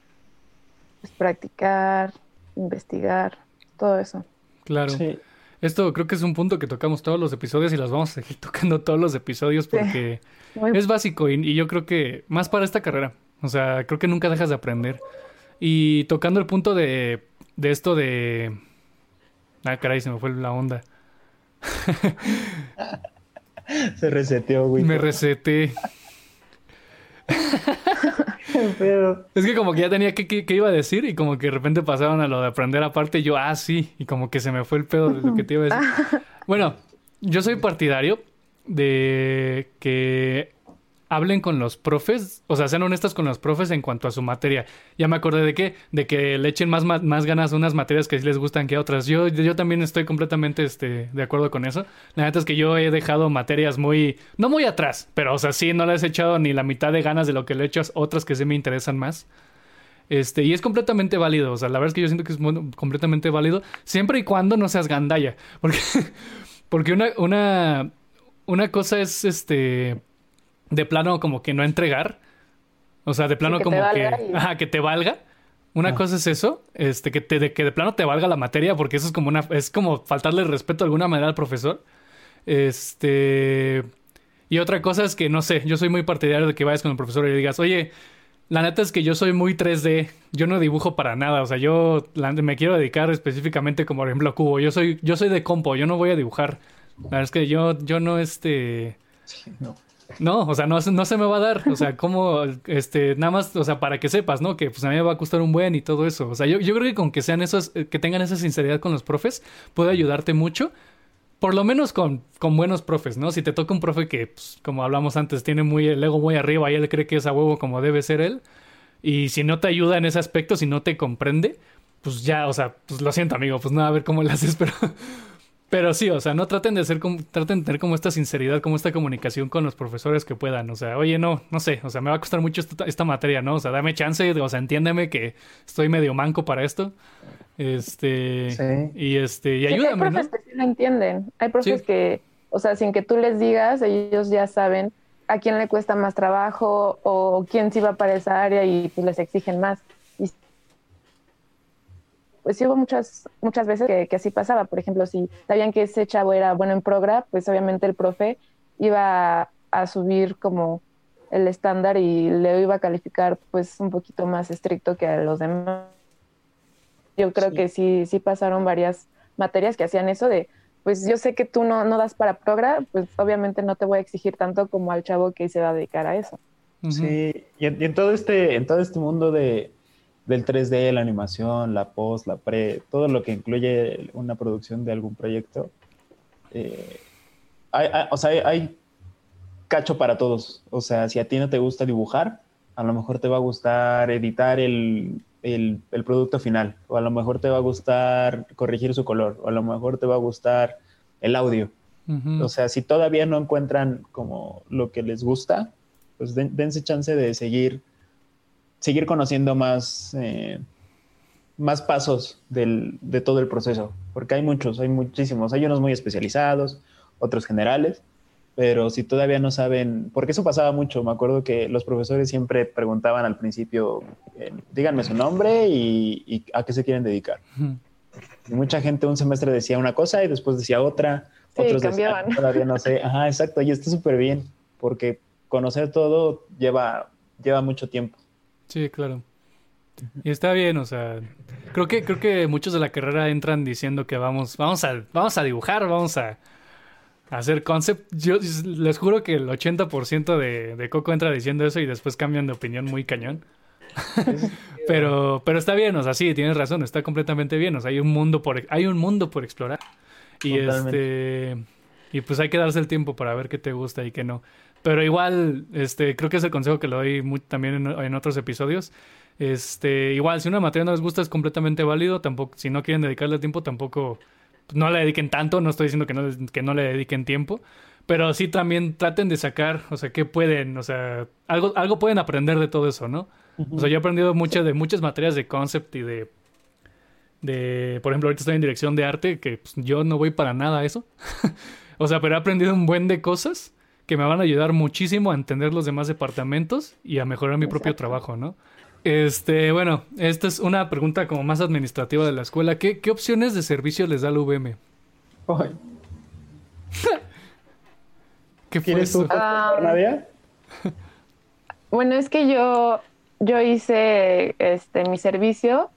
pues, practicar, investigar, todo eso. Claro. Sí. Esto creo que es un punto que tocamos todos los episodios y las vamos a seguir tocando todos los episodios porque es básico y, y, yo creo que más para esta carrera. O sea, creo que nunca dejas de aprender. Y tocando el punto de, de esto de Ah, caray, se me fue la onda. se reseteó, güey. Me reseté. es que como que ya tenía que, iba a decir y como que de repente pasaron a lo de aprender aparte y yo, ah, sí, y como que se me fue el pedo de lo que te iba a decir. bueno, yo soy partidario de que hablen con los profes, o sea, sean honestas con los profes en cuanto a su materia. Ya me acordé de qué, de que le echen más, más, ganas a unas materias que sí les gustan que a otras. Yo, yo también estoy completamente este, de acuerdo con eso. La neta es que yo he dejado materias muy, no muy atrás, pero o sea, sí, no les he echado ni la mitad de ganas de lo que le he hecho a otras que sí me interesan más. Este, y es completamente válido, o sea, la verdad es que yo siento que es completamente válido, siempre y cuando no seas gandalla, porque, porque una, una, una cosa es, este, de plano como que no entregar. O sea, de plano como que, ajá, que te valga. Una ah. cosa es eso, este, que, te, de, que de plano te valga la materia, porque eso es como una, es como faltarle respeto de alguna manera al profesor. Este, y otra cosa es que, no sé, yo soy muy partidario de que vayas con el profesor y le digas, oye, La neta es que yo soy muy 3D. Yo no dibujo para nada. O sea, yo me quiero dedicar específicamente como por ejemplo a Cubo. Yo soy, yo soy de compo, yo no voy a dibujar. La verdad es que yo, yo no este. no. No, o sea, no, no se me va a dar. O sea, como, este, nada más, o sea, para que sepas, ¿no? Que pues a mí me va a costar un buen y todo eso. O sea, yo, yo creo que con que sean esos, que tengan esa sinceridad con los profes, puede ayudarte mucho por lo menos con, con, buenos profes, ¿no? Si te toca un profe que, pues, como hablamos antes, tiene muy el ego muy arriba y él cree que es a huevo como debe ser él, y si no te ayuda en ese aspecto, si no te comprende, pues ya, o sea, pues lo siento, amigo, pues nada, a ver cómo le haces, pero, pero sí, o sea, no traten de ser como, traten de tener como esta sinceridad, como esta comunicación con los profesores que puedan, o sea, oye, no, no sé, o sea, me va a costar mucho esta, esta materia, ¿no? O sea, dame chance, o sea, entiéndeme que estoy medio manco para esto. Este, sí. y este, y ayúdame, hay profes que sí lo entienden. Hay profes que, o sea, sin que tú les digas, ellos ya saben a quién le cuesta más trabajo o quién sí va para esa área y pues les exigen más. Y pues sí hubo muchas, muchas veces que, que, así pasaba. Por ejemplo, si sabían que ese chavo era bueno en progra, pues obviamente el profe iba a, a subir como el estándar y le iba a calificar pues un poquito más estricto que a los demás yo creo que sí, sí pasaron varias materias que hacían eso de, pues yo sé que tú no, no das para progra, pues obviamente no te voy a exigir tanto como al chavo que se va a dedicar a eso. Sí, y en, todo este, en todo este mundo de, del 3D, la animación, la post, la pre, todo lo que incluye una producción de algún proyecto, eh, hay, o sea, hay, cacho para todos. O sea, si a ti no te gusta dibujar, a lo mejor te va a gustar editar el, el, producto final, o a lo mejor te va a gustar corregir su color, o a lo mejor te va a gustar el audio. O sea, si todavía no encuentran como lo que les gusta, pues dense chance de seguir, seguir conociendo más, eh, más pasos de todo el proceso, porque hay muchos, hay muchísimos, hay unos muy especializados, otros generales, pero si todavía no saben, porque eso pasaba mucho, me acuerdo que los profesores siempre preguntaban al principio, eh, díganme su nombre y, a qué se quieren dedicar. Y mucha gente un semestre decía una cosa y después decía otra, sí, otros cambiaban. decían, todavía no sé, ajá, exacto, y está súper bien, porque conocer todo lleva, lleva mucho tiempo. Sí, claro. Y está bien, o sea, creo que creo que muchos de la carrera entran diciendo que vamos vamos a vamos a dibujar, vamos a hacer concept. Yo les juro que el 80% de, de Coco entra diciendo eso y después cambian de opinión muy cañón. pero, pero está bien, o sea, sí, tienes razón, está completamente bien. O sea, hay un mundo por, hay un mundo por explorar. Y este. Y pues hay que darse el tiempo para ver qué te gusta y qué no. Pero igual, este, creo que es el consejo que le doy también en, en, otros episodios. Este, igual, si una materia no les gusta es completamente válido. Tampoco, si no quieren dedicarle tiempo, tampoco no le dediquen tanto, no estoy diciendo que no, que no le dediquen tiempo, pero sí también traten de sacar, o sea, qué pueden, o sea, algo, algo pueden aprender de todo eso, ¿no? O sea, yo he aprendido mucho de muchas materias de concept y de, de, por ejemplo, ahorita estoy en dirección de arte, que pues, yo no voy para nada a eso. o sea, pero he aprendido un buen de cosas que me van a ayudar muchísimo a entender los demás departamentos y a mejorar mi propio trabajo, ¿no? Este, bueno, esta es una pregunta como más administrativa de la escuela. ¿Qué, qué opciones de servicio les da el UVM? ¿Qué fue eso? Nadia? bueno, es que yo, yo hice este, mi servicio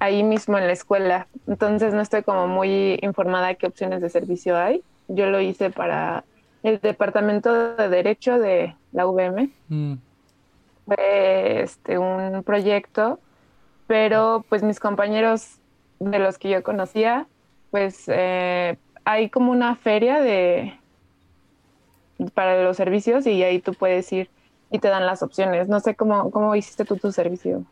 ahí mismo en la escuela, entonces no estoy como muy informada de qué opciones de servicio hay. Yo lo hice para el departamento de Derecho de la UVM. Mm fue este, un proyecto, pero pues mis compañeros de los que yo conocía, pues eh, hay como una feria de para los servicios y ahí tú puedes ir y te dan las opciones. No sé cómo, cómo hiciste tú tu servicio.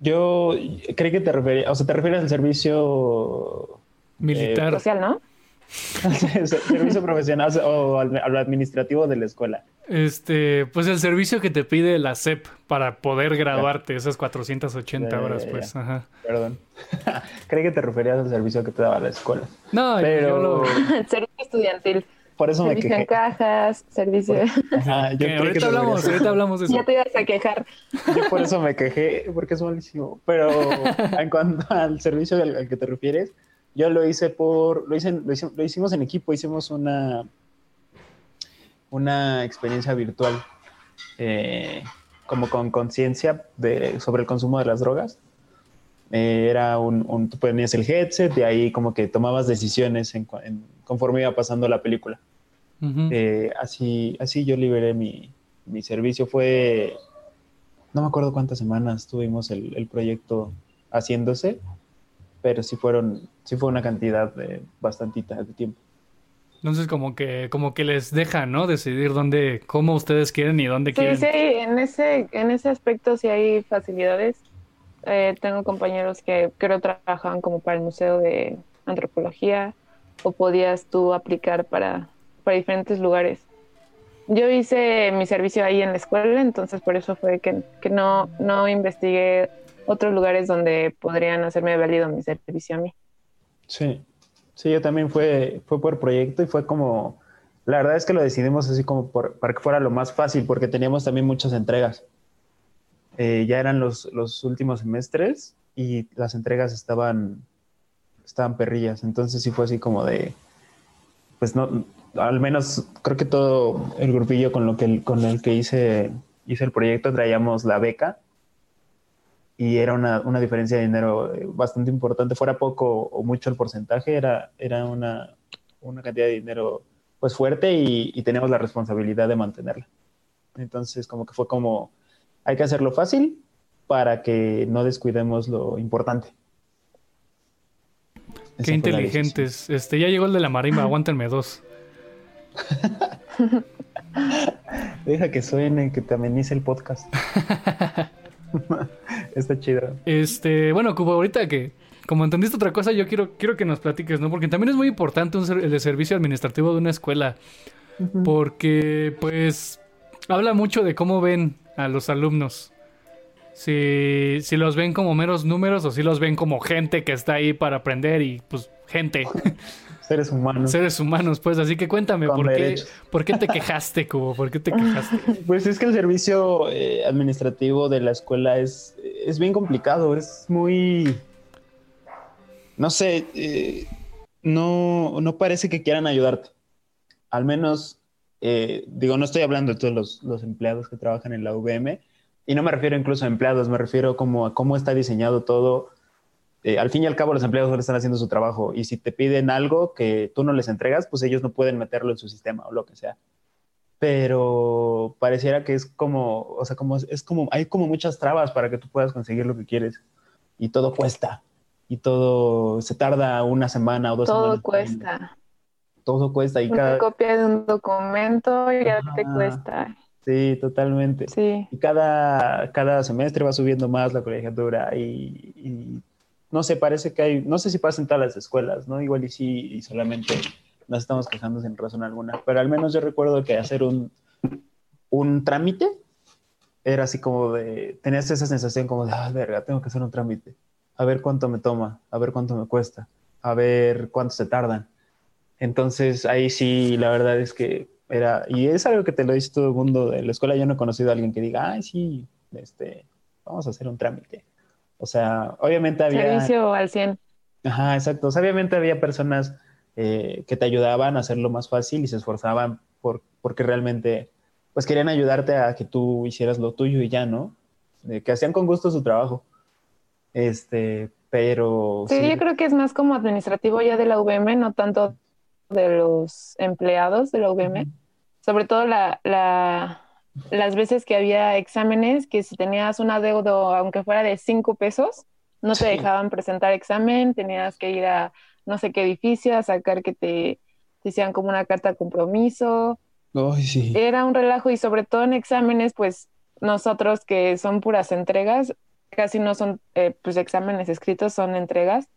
Yo creí que te referías, o sea, te refieres al servicio militar. social, ¿no? servicio profesional o al, administrativo de la escuela. Este, pues el servicio que te pide la SEP para poder graduarte, esas 480 horas, pues. Ajá. Perdón. Creí que te referías al servicio que te daba la escuela. No, pero... yo lo... servicio estudiantil. Por eso servicio me quejé. en cajas, servicio. Ajá, yo ahorita hablamos, ahorita hablamos de eso. Ya te ibas a quejar. Yo por eso me quejé, porque es malísimo. Pero en cuanto al servicio al que te refieres, yo lo hice por, lo, hice, lo, hicimos en equipo, hicimos una, una experiencia virtual. Eh, como con conciencia sobre el consumo de las drogas. Eh, era un, un, tú ponías el headset y ahí como que tomabas decisiones en, conforme iba pasando la película. Eh, así, así yo liberé mi, mi, servicio. Fue, no me acuerdo cuántas semanas tuvimos el, el proyecto haciéndose, pero sí fueron, sí fue una cantidad de bastantita de tiempo. Entonces como que, como que les deja, ¿no? Decidir dónde, cómo ustedes quieren y dónde quieren. Sí, sí, en ese, en ese aspecto sí hay facilidades. Eh, tengo compañeros que creo trabajaban como para el Museo de Antropología o podías tú aplicar para, para diferentes lugares. Yo hice mi servicio ahí en la escuela, entonces por eso fue que, que no, no investigué otros lugares donde podrían hacerme válido mi servicio a mí. Sí, Sí, yo también fue, fue por proyecto y fue como, la verdad es que lo decidimos así como para que fuera lo más fácil, porque teníamos también muchas entregas. Eh, ya eran los, los, últimos semestres y las entregas estaban, estaban perrillas, entonces sí fue así como de, pues no, al menos creo que todo el grupillo con, lo que, con el que hice, hice el proyecto traíamos la beca y era una, una, diferencia de dinero eh, bastante importante, fuera poco o mucho el porcentaje, era, era una, una cantidad de dinero pues fuerte y, y teníamos la responsabilidad de mantenerla. Entonces como que fue como, hay que hacerlo fácil para que no descuidemos lo importante. Qué inteligentes. Este, ya llegó el de la marimba, aguántenme dos. Deja que suene, que te amenice el podcast. Está chido. Este, bueno, Cubo, ahorita que como entendiste otra cosa, yo quiero, quiero que nos platiques, ¿no? Porque también es muy importante un el servicio administrativo de una escuela. Porque, pues, habla mucho de cómo ven a los alumnos. Si, si los ven como meros números o si los ven como gente que está ahí para aprender y, pues, gente. Seres humanos. Seres humanos, pues. Así que cuéntame, ¿por qué, ¿por qué, te quejaste, Cubo? ¿Por qué te quejaste? Pues es que el servicio eh, administrativo de la escuela es, es bien complicado. Es muy. No sé. Eh, no, no parece que quieran ayudarte. Al menos, eh, digo, no estoy hablando de todos los, los, empleados que trabajan en la VM. Y no me refiero incluso a empleados, me refiero como a cómo está diseñado todo eh, al fin y al cabo los empleados solo están haciendo su trabajo y si te piden algo que tú no les entregas, pues ellos no pueden meterlo en su sistema o lo que sea. Pero pareciera que es como, o sea, como es como hay como muchas trabas para que tú puedas conseguir lo que quieres y todo cuesta y todo se tarda una semana o dos todo semanas. Todo cuesta. Todo cuesta y una cada copia de un documento ya te cuesta. Sí, totalmente. Sí. Y cada, cada semestre va subiendo más la colegiatura y, y no sé, parece que hay, no sé si pasa en todas las escuelas, ¿no? Igual y sí, y solamente nos estamos quejando sin razón alguna, pero al menos yo recuerdo que hacer un, un trámite era así como de, tenías esa sensación como de, ah, verga, tengo que hacer un trámite, a ver cuánto me toma, a ver cuánto me cuesta, a ver cuánto se tardan. Entonces ahí sí, la verdad es que era, y es algo que te lo dice todo el mundo de la escuela, yo no he conocido a alguien que diga, ay, sí, este, vamos a hacer un trámite. O sea, obviamente había... Servicio al 100. Ajá, exacto. obviamente había personas eh, que te ayudaban a hacerlo más fácil y se esforzaban por, porque realmente, pues querían ayudarte a que tú hicieras lo tuyo y ya, ¿no? que hacían con gusto su trabajo. Este, pero... Sí, yo creo que es más como administrativo ya de la VM, no tanto de los empleados de la VM. Sobre todo la, la, las veces que había exámenes, que si tenías un adeudo, aunque fuera de cinco pesos, no te dejaban presentar examen, tenías que ir a no sé qué edificio a sacar que te, te hicieran como una carta de compromiso. sí. Era un relajo y sobre todo en exámenes, pues nosotros que son puras entregas, casi no son eh, pues exámenes escritos, son entregas,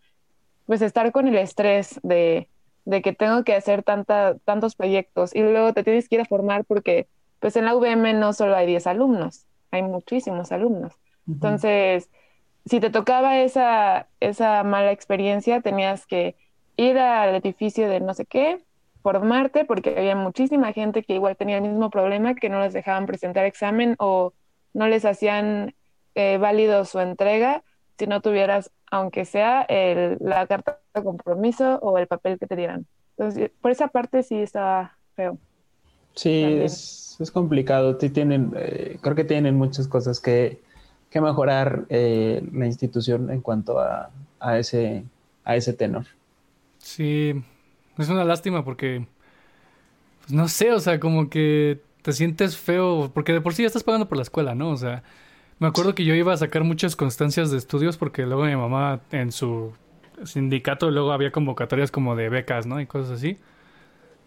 pues estar con el estrés de, de que tengo que hacer tanta, tantos proyectos y luego te tienes que ir a formar porque pues en la UVM no solo hay 10 alumnos, hay muchísimos alumnos. Entonces, si te tocaba esa, esa mala experiencia, tenías que ir al edificio de no sé qué, formarte, porque había muchísima gente que igual tenía el mismo problema, que no les dejaban presentar examen o no les hacían eh, válido su entrega si no tuvieras, aunque sea el, la carta de compromiso o el papel que te dieran. Entonces, por esa parte sí estaba feo. Sí, es, es, complicado. tienen, eh, creo que tienen muchas cosas que, que mejorar eh, la institución en cuanto a, a, ese, a ese tenor. Sí, es una lástima porque, pues no sé, o sea, como que te sientes feo, porque de por sí ya estás pagando por la escuela, ¿no? O sea, me acuerdo que yo iba a sacar muchas constancias de estudios porque luego mi mamá en su sindicato luego había convocatorias como de becas, ¿no? Y cosas así.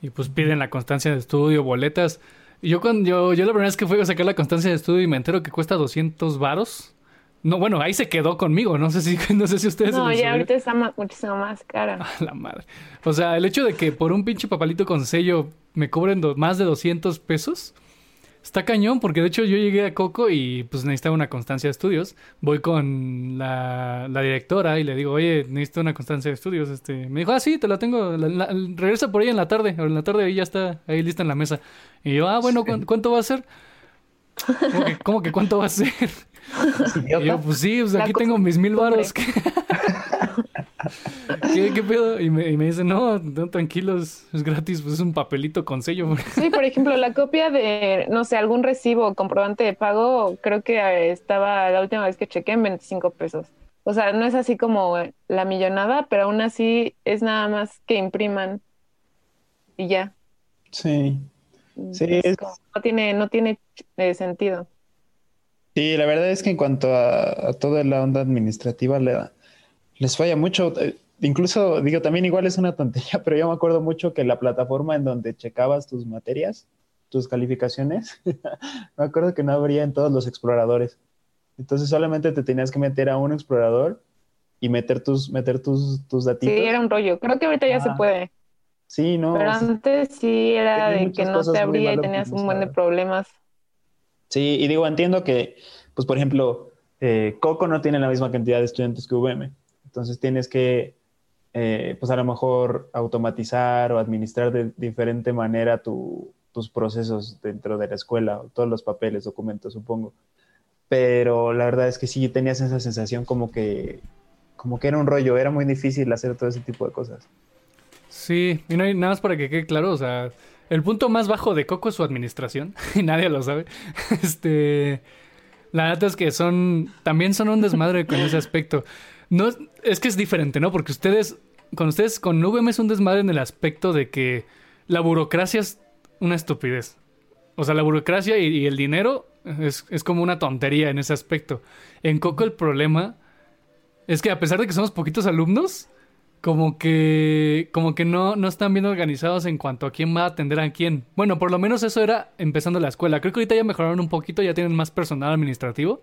Y pues piden la constancia de estudio, boletas. Y yo cuando yo, yo la primera vez que fui a sacar la constancia de estudio y me entero que cuesta 200 varos. No, bueno, ahí se quedó conmigo. No sé si, no sé si ustedes. No, ya ahorita está muchísimo más cara. la madre. O sea, el hecho de que por un pinche papalito con sello me cobren más de 200 pesos Está cañón, porque de hecho yo llegué a Coco y pues necesitaba una constancia de estudios. Voy con la, directora y le digo, oye, necesito una constancia de estudios. Este, me dijo, ah, sí, te la tengo. regresa por ahí en la tarde. O en la tarde ahí ya está ahí lista en la mesa. Y yo, ah, bueno, ¿cuánto va a ser? ¿Cómo que, cuánto va a ser? Y yo, pues sí, aquí tengo mis mil varos. ¿Qué, pedo? Y me, y me dice, no, no, tranquilos, es gratis, pues es un papelito con sello. Sí, por ejemplo, la copia de, no sé, algún recibo comprobante de pago, creo que eh, estaba la última vez que chequé en 25 pesos. O sea, no es así como la millonada, pero aún así es nada más que impriman y ya. Sí. Sí, no tiene, no tiene eh, sentido. Sí, la verdad es que en cuanto a, a toda la onda administrativa, le, les falla mucho. Incluso, digo, también igual es una tontería, pero yo me acuerdo mucho que la plataforma en donde checabas tus materias, tus calificaciones, me acuerdo que no habría en todos los exploradores. Entonces solamente te tenías que meter a un explorador y meter tus, meter tus, tus datitos. Sí, era un rollo. Creo que ahorita ya se puede. Sí, no. Pero antes sí era de que no te abría y tenías un buen de problemas. Sí, y digo, entiendo que, pues por ejemplo, eh, Coco no tiene la misma cantidad de estudiantes que VM. Entonces tienes que, eh, pues a lo mejor automatizar o administrar de diferente manera tus procesos dentro de la escuela, todos los papeles, documentos, supongo. Pero la verdad es que sí tenías esa sensación como que, como que era un rollo, era muy difícil hacer todo ese tipo de cosas. Sí, y no hay nada más para que quede claro, o sea, el punto más bajo de Coco es su administración, y nadie lo sabe. Este, la verdad es que son, también son un desmadre con ese aspecto. No, es que es diferente, ¿no? Porque ustedes, con ustedes, con VM es un desmadre en el aspecto de que la burocracia es una estupidez. O sea, la burocracia y, el dinero es, es, como una tontería en ese aspecto. En Coco el problema es que a pesar de que somos poquitos alumnos, como que, como que no, no están bien organizados en cuanto a quién va a atender a quién. Bueno, por lo menos eso era empezando la escuela. Creo que ahorita ya mejoraron un poquito, ya tienen más personal administrativo.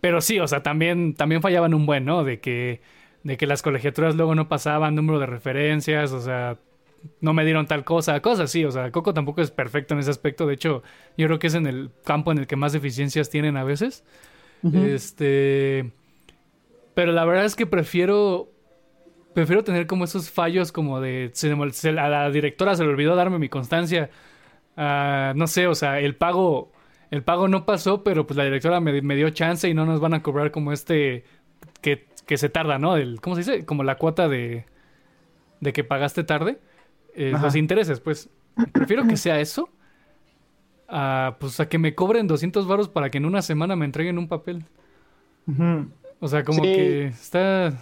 Pero sí, o sea, también, también fallaban un buen, ¿no? De que, de que las colegiaturas luego no pasaban número de referencias, o sea, no me dieron tal cosa, cosas así, o sea, Coco tampoco es perfecto en ese aspecto, de hecho, yo creo que es en el campo en el que más deficiencias tienen a veces. Este, pero la verdad es que prefiero prefiero tener como esos fallos como de a la directora se le olvidó darme mi constancia. Uh, no sé, o sea, el pago el pago no pasó, pero pues la directora me, dio chance y no nos van a cobrar como este que, se tarda, ¿no? El, ¿Cómo se dice? Como la cuota de, de que pagaste tarde. Eh, los intereses, pues. Prefiero que sea eso. A, pues a que me cobren 200 varos para que en una semana me entreguen un papel. O sea, como que está...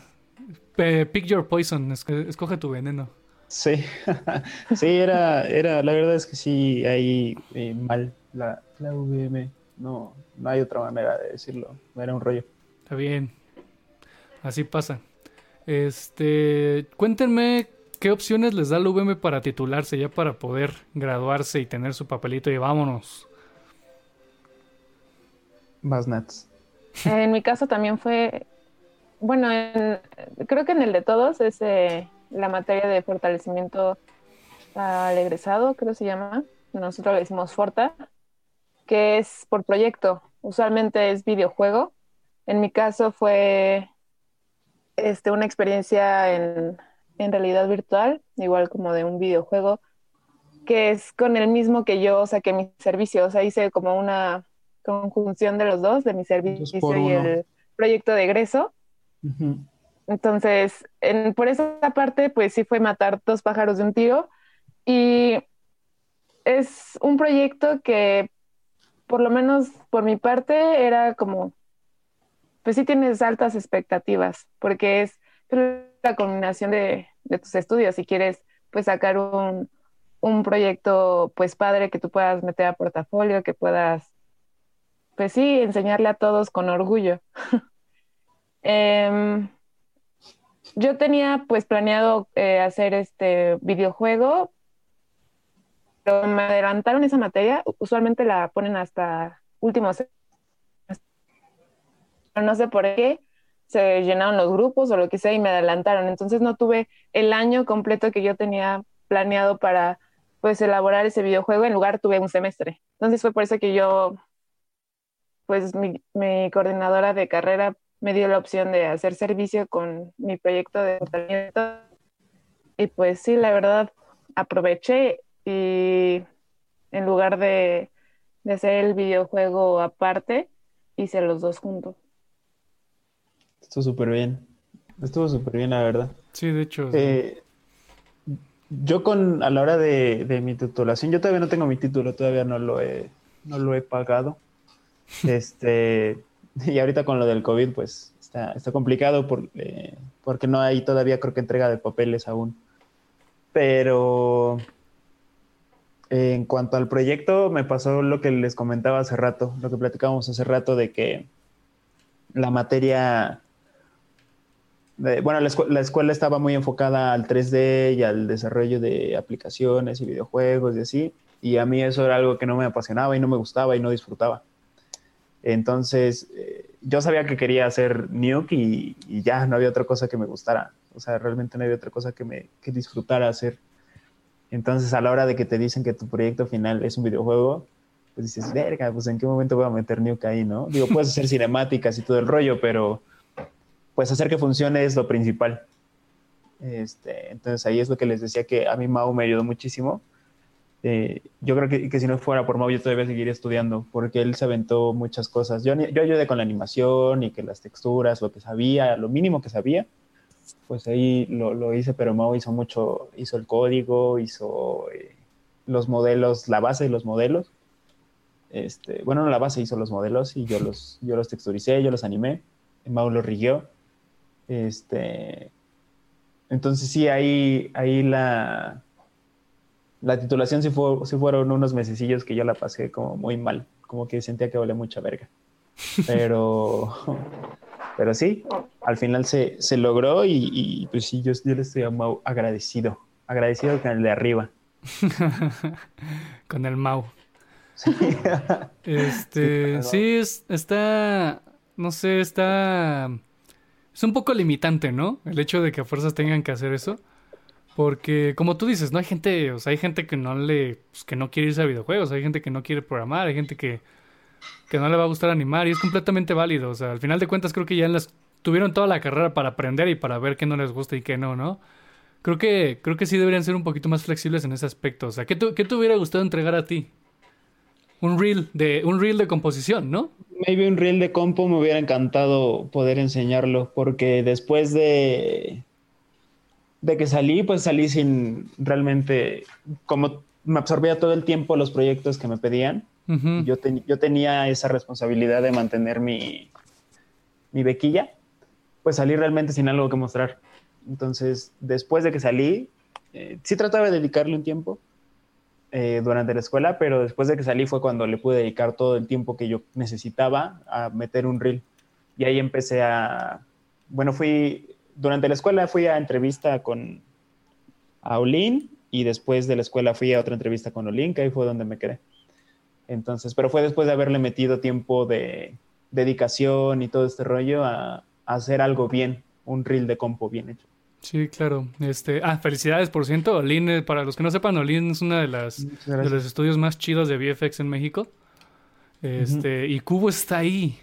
pick your poison, escoge tu veneno. Sí, sí, era, era, la verdad es que sí, ahí eh, mal la, la VM. No, no hay otra manera de decirlo. Era un rollo. Está bien. Así pasa. Este, cuéntenme qué opciones les da la UVM para titularse, ya para poder graduarse y tener su papelito y vámonos. Más nets. En mi caso también fue, bueno, creo que en el de todos es eh, la materia de fortalecimiento al egresado, creo que se llama. Nosotros le decimos Forta que es por proyecto. Usualmente es videojuego. En mi caso fue este, una experiencia en, realidad virtual, igual como de un videojuego, que es con el mismo que yo saqué mi servicio. O sea, hice como una conjunción de los dos, de mi servicio y el proyecto de egreso. Entonces, por esa parte, pues sí fue matar dos pájaros de un tiro. Y es un proyecto que, por lo menos por mi parte, era como, pues sí tienes altas expectativas, porque es la combinación de, tus estudios. Si quieres, pues sacar un, un proyecto, pues padre que tú puedas meter a portafolio, que puedas, pues sí, enseñarle a todos con orgullo. Em, yo tenía pues planeado eh, hacer este videojuego, pero me adelantaron esa materia. Usualmente la ponen hasta últimos. No sé por qué se llenaron los grupos o lo que sea y me adelantaron. Entonces no tuve el año completo que yo tenía planeado para pues elaborar ese videojuego. En lugar tuve un semestre. Entonces fue por eso que yo, pues mi, mi coordinadora de carrera me dio la opción de hacer servicio con mi proyecto de tratamiento. Y pues sí, la verdad, aproveché y en lugar de, hacer el videojuego aparte, hice los dos juntos. Estuvo súper bien. Estuvo súper bien, la verdad. Sí, de hecho. Eh, yo con, a la hora de, mi titulación, yo todavía no tengo mi título, todavía no lo he, no lo he pagado. Este, y ahorita con lo del COVID, pues está, está complicado por, eh, porque no hay todavía, creo que entrega de papeles aún. Pero en cuanto al proyecto, me pasó lo que les comentaba hace rato, lo que platicábamos hace rato de que la materia, bueno, la, escuela estaba muy enfocada al 3D y al desarrollo de aplicaciones y videojuegos y así, y a mí eso era algo que no me apasionaba y no me gustaba y no disfrutaba. Entonces, eh, yo sabía que quería hacer Nuke y, ya no había otra cosa que me gustara. O sea, realmente no había otra cosa que me que disfrutara hacer. Entonces, a la hora de que te dicen que tu proyecto final es un videojuego, pues dices, verga, pues en qué momento voy a meter Nuke ahí, ¿no? Digo, puedes hacer cinemáticas y todo el rollo, pero pues hacer que funcione es lo principal. Este, entonces ahí es lo que les decía que a mí Mau me ayudó muchísimo. Eh, yo creo que, que, si no fuera por Mau yo todavía seguiría estudiando porque él se aventó muchas cosas. Yo, yo ayudé con la animación y que las texturas, lo que sabía, lo mínimo que sabía, pues ahí lo, lo, hice, pero Mau hizo mucho, hizo el código, hizo eh, los modelos, la base de los modelos. Este, bueno, no la base hizo los modelos y yo los, yo los texturicé, yo los animé, Mau los riguió. Este, entonces sí, ahí, ahí la, la titulación sí, fue, sí fueron unos mesecillos que yo la pasé como muy mal, como que sentía que valía mucha verga. Pero pero sí, al final se, se logró y, pues sí, yo, yo le estoy agradecido. Agradecido con el de arriba. con el Mau. Sí. este, sí, está, no sé, está, es un poco limitante, ¿no? El hecho de que a fuerzas tengan que hacer eso. Porque, como tú dices, no hay gente, o sea, hay gente que no le, pues, que no quiere irse a videojuegos, hay gente que no quiere programar, hay gente que que no le va a gustar animar y es completamente válido. O sea, al final de cuentas creo que ya las tuvieron toda la carrera para aprender y para ver qué no les gusta y qué no, ¿no? Creo que, creo que sí deberían ser un poquito más flexibles en ese aspecto. O sea, ¿qué, ¿qué te hubiera gustado entregar a ti? Un reel de, un reel de composición, ¿no? Maybe un reel de compo me hubiera encantado poder enseñarlo, porque después de, de que salí, pues salí sin realmente, como me absorbía todo el tiempo los proyectos que me pedían, yo, yo tenía esa responsabilidad de mantener mi, mi bequilla, pues salí realmente sin algo que mostrar. Entonces, después de que salí, eh, sí trataba de dedicarle un tiempo eh, durante la escuela, pero después de que salí fue cuando le pude dedicar todo el tiempo que yo necesitaba a meter un reel. Y ahí empecé a, bueno, fui, durante la escuela fui a entrevista con Aulín y después de la escuela fui a otra entrevista con Olin, que ahí fue donde me quedé. Entonces, pero fue después de haberle metido tiempo de dedicación y todo este rollo a, hacer algo bien, un reel de compo bien hecho. Sí, claro. Este, ah, felicidades por ciento. Olin, eh, para los que no sepan, Olin es uno de, las, de los estudios más chidos de VFX en México. Este, y Cubo está ahí.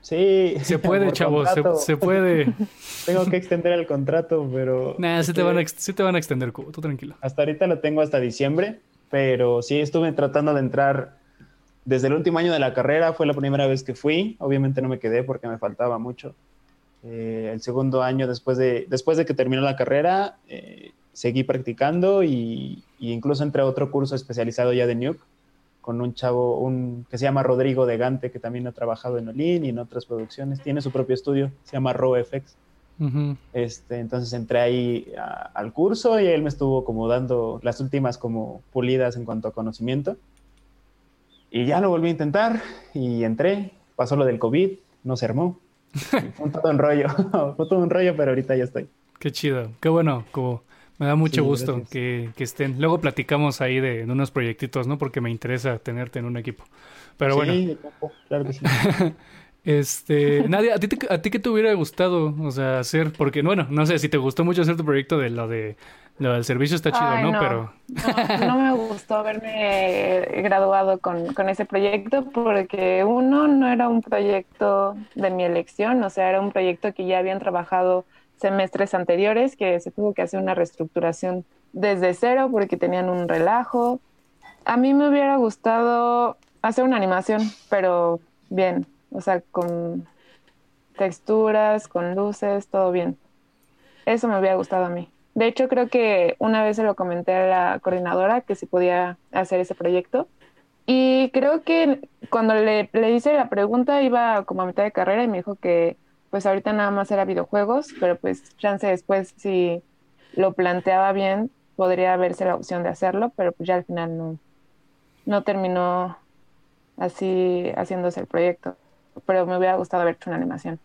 Sí. Se puede, chavos, se, puede. tengo que extender el contrato, pero. Nah, sí, te van a, sí te van a extender, Cubo, tú tranquilo. Hasta ahorita lo tengo hasta diciembre, pero sí estuve tratando de entrar desde el último año de la carrera fue la primera vez que fui. Obviamente no me quedé porque me faltaba mucho. Eh, el segundo año, después de, después de que terminó la carrera, eh, seguí practicando y, incluso entré a otro curso especializado ya de Nuke con un chavo un, que se llama Rodrigo de Gante, que también ha trabajado en Olin y en otras producciones. Tiene su propio estudio, se llama RawFX. este, entonces entré ahí al curso y él me estuvo como dando las últimas como pulidas en cuanto a conocimiento. Y ya lo volví a intentar y entré. Pasó lo del COVID, no se armó. Fue todo un rollo, fue todo un rollo, pero ahorita ya estoy. Qué chido, qué bueno, como me da mucho gusto que, estén. Luego platicamos ahí de, unos proyectitos, ¿no? Porque me interesa tenerte en un equipo. Pero bueno. claro que sí. este, Nadia, ¿a ti, ¿a ti qué te hubiera gustado, o sea, hacer? Porque, bueno, no sé, si te gustó mucho hacer tu proyecto de lo de lo del servicio está chido, ¿no? Pero... No, me gustó haberme graduado con, con, ese proyecto porque uno no era un proyecto de mi elección, o sea, era un proyecto que ya habían trabajado semestres anteriores, que se tuvo que hacer una reestructuración desde cero porque tenían un relajo. A mí me hubiera gustado hacer una animación, pero bien, o sea, con texturas, con luces, todo bien. Eso me hubiera gustado a mí. De hecho, creo que una vez se lo comenté a la coordinadora que si podía hacer ese proyecto. Y creo que cuando le, le hice la pregunta iba como a mitad de carrera y me dijo que pues ahorita nada más era videojuegos, pero pues chance después si lo planteaba bien podría verse la opción de hacerlo, pero pues ya al final no, no terminó así haciéndose el proyecto. Pero me hubiera gustado haber hecho una animación.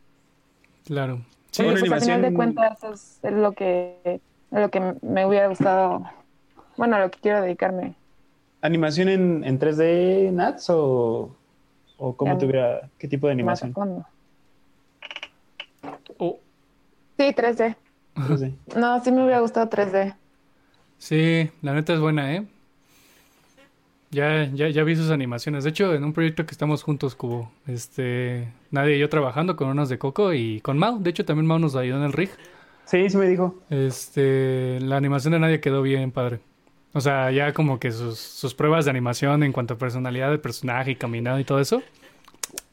Claro. Sí, pues, al final de cuentas es lo que a lo que me hubiera gustado, bueno, a lo que quiero dedicarme. ¿Animación en, en 3D, Nats, o, o cómo te hubiera, qué tipo de animación? Oh. Sí, 3D. No, sí me hubiera gustado 3D. Sí, la neta es buena, ¿eh? Ya, ya, ya vi sus animaciones. De hecho, en un proyecto que estamos juntos, Cubo, este, nadie y yo trabajando con unos de Coco y con Mau. De hecho, también Mau nos ayudó en el rig. Sí, sí me dijo. Este, la animación de nadie quedó bien, padre. O sea, ya como que sus, sus pruebas de animación en cuanto a personalidad del personaje y caminado y todo eso.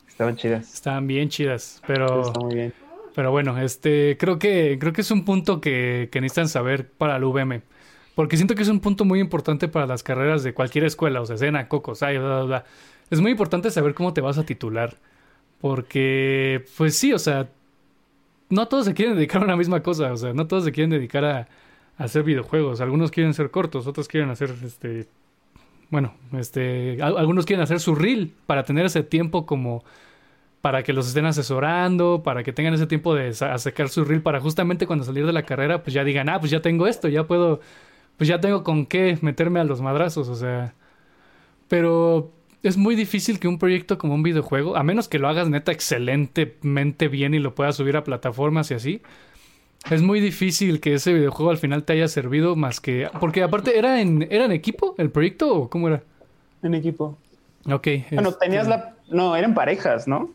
Estaban chidas. Estaban bien chidas, pero... Está muy bien. Pero bueno, este, creo que, creo que es un punto que, que necesitan saber para el VM. Porque siento que es un punto muy importante para las carreras de cualquier escuela, o sea, Sena, Coco, Sai, bla, bla, bla. Es muy importante saber cómo te vas a titular. Porque, pues sí, o sea, no todos se quieren dedicar a una misma cosa, o sea, no todos se quieren dedicar a, hacer videojuegos. Algunos quieren ser cortos, otros quieren hacer este bueno, este algunos quieren hacer su reel para tener ese tiempo como para que los estén asesorando, para que tengan ese tiempo de sacar su reel para justamente cuando salir de la carrera pues ya digan, "Ah, pues ya tengo esto, ya puedo pues ya tengo con qué meterme a los madrazos", o sea, pero es muy difícil que un proyecto como un videojuego, a menos que lo hagas neta excelentemente bien y lo puedas subir a plataformas y así, es muy difícil que ese videojuego al final te haya servido más que... Porque aparte, ¿era en, ¿era en equipo el proyecto o cómo era? En equipo. Ok. Bueno, este, tenías la... No, eran parejas, ¿no?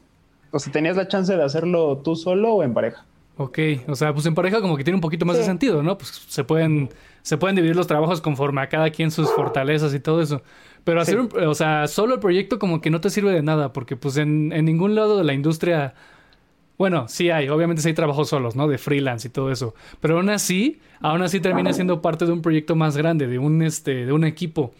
O sea, tenías la chance de hacerlo tú solo o en pareja. Ok, o sea, pues en pareja como que tiene un poquito más de sentido, ¿no? Pues se pueden, se pueden dividir los trabajos conforme a cada quien sus fortalezas y todo eso. Pero hacer, un, o sea, solo el proyecto como que no te sirve de nada, porque pues en, en ningún lado de la industria, bueno, sí hay, obviamente sí hay trabajos solos, ¿no? De freelance y todo eso. Pero aún así, aún así termina siendo parte de un proyecto más grande, de un, este, de un equipo.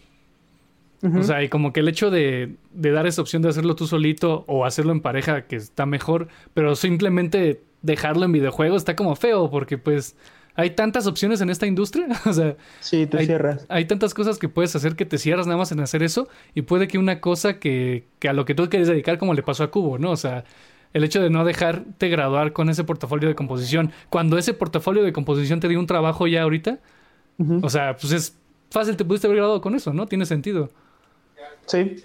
O sea, y como que el hecho de, de dar esa opción de hacerlo tú solito o hacerlo en pareja, que está mejor, pero simplemente dejarlo en videojuegos está como feo, porque pues hay tantas opciones en esta industria. o sea, sí, te hay, cierras. Hay tantas cosas que puedes hacer que te cierras nada más en hacer eso. Y puede que una cosa que, que a lo que tú quieres dedicar, como le pasó a Cubo, ¿no? O sea, el hecho de no dejarte graduar con ese portafolio de composición. Cuando ese portafolio de composición te dio un trabajo ya ahorita, o sea, pues es fácil, te pudiste haber graduado con eso, ¿no? Tiene sentido. Sí,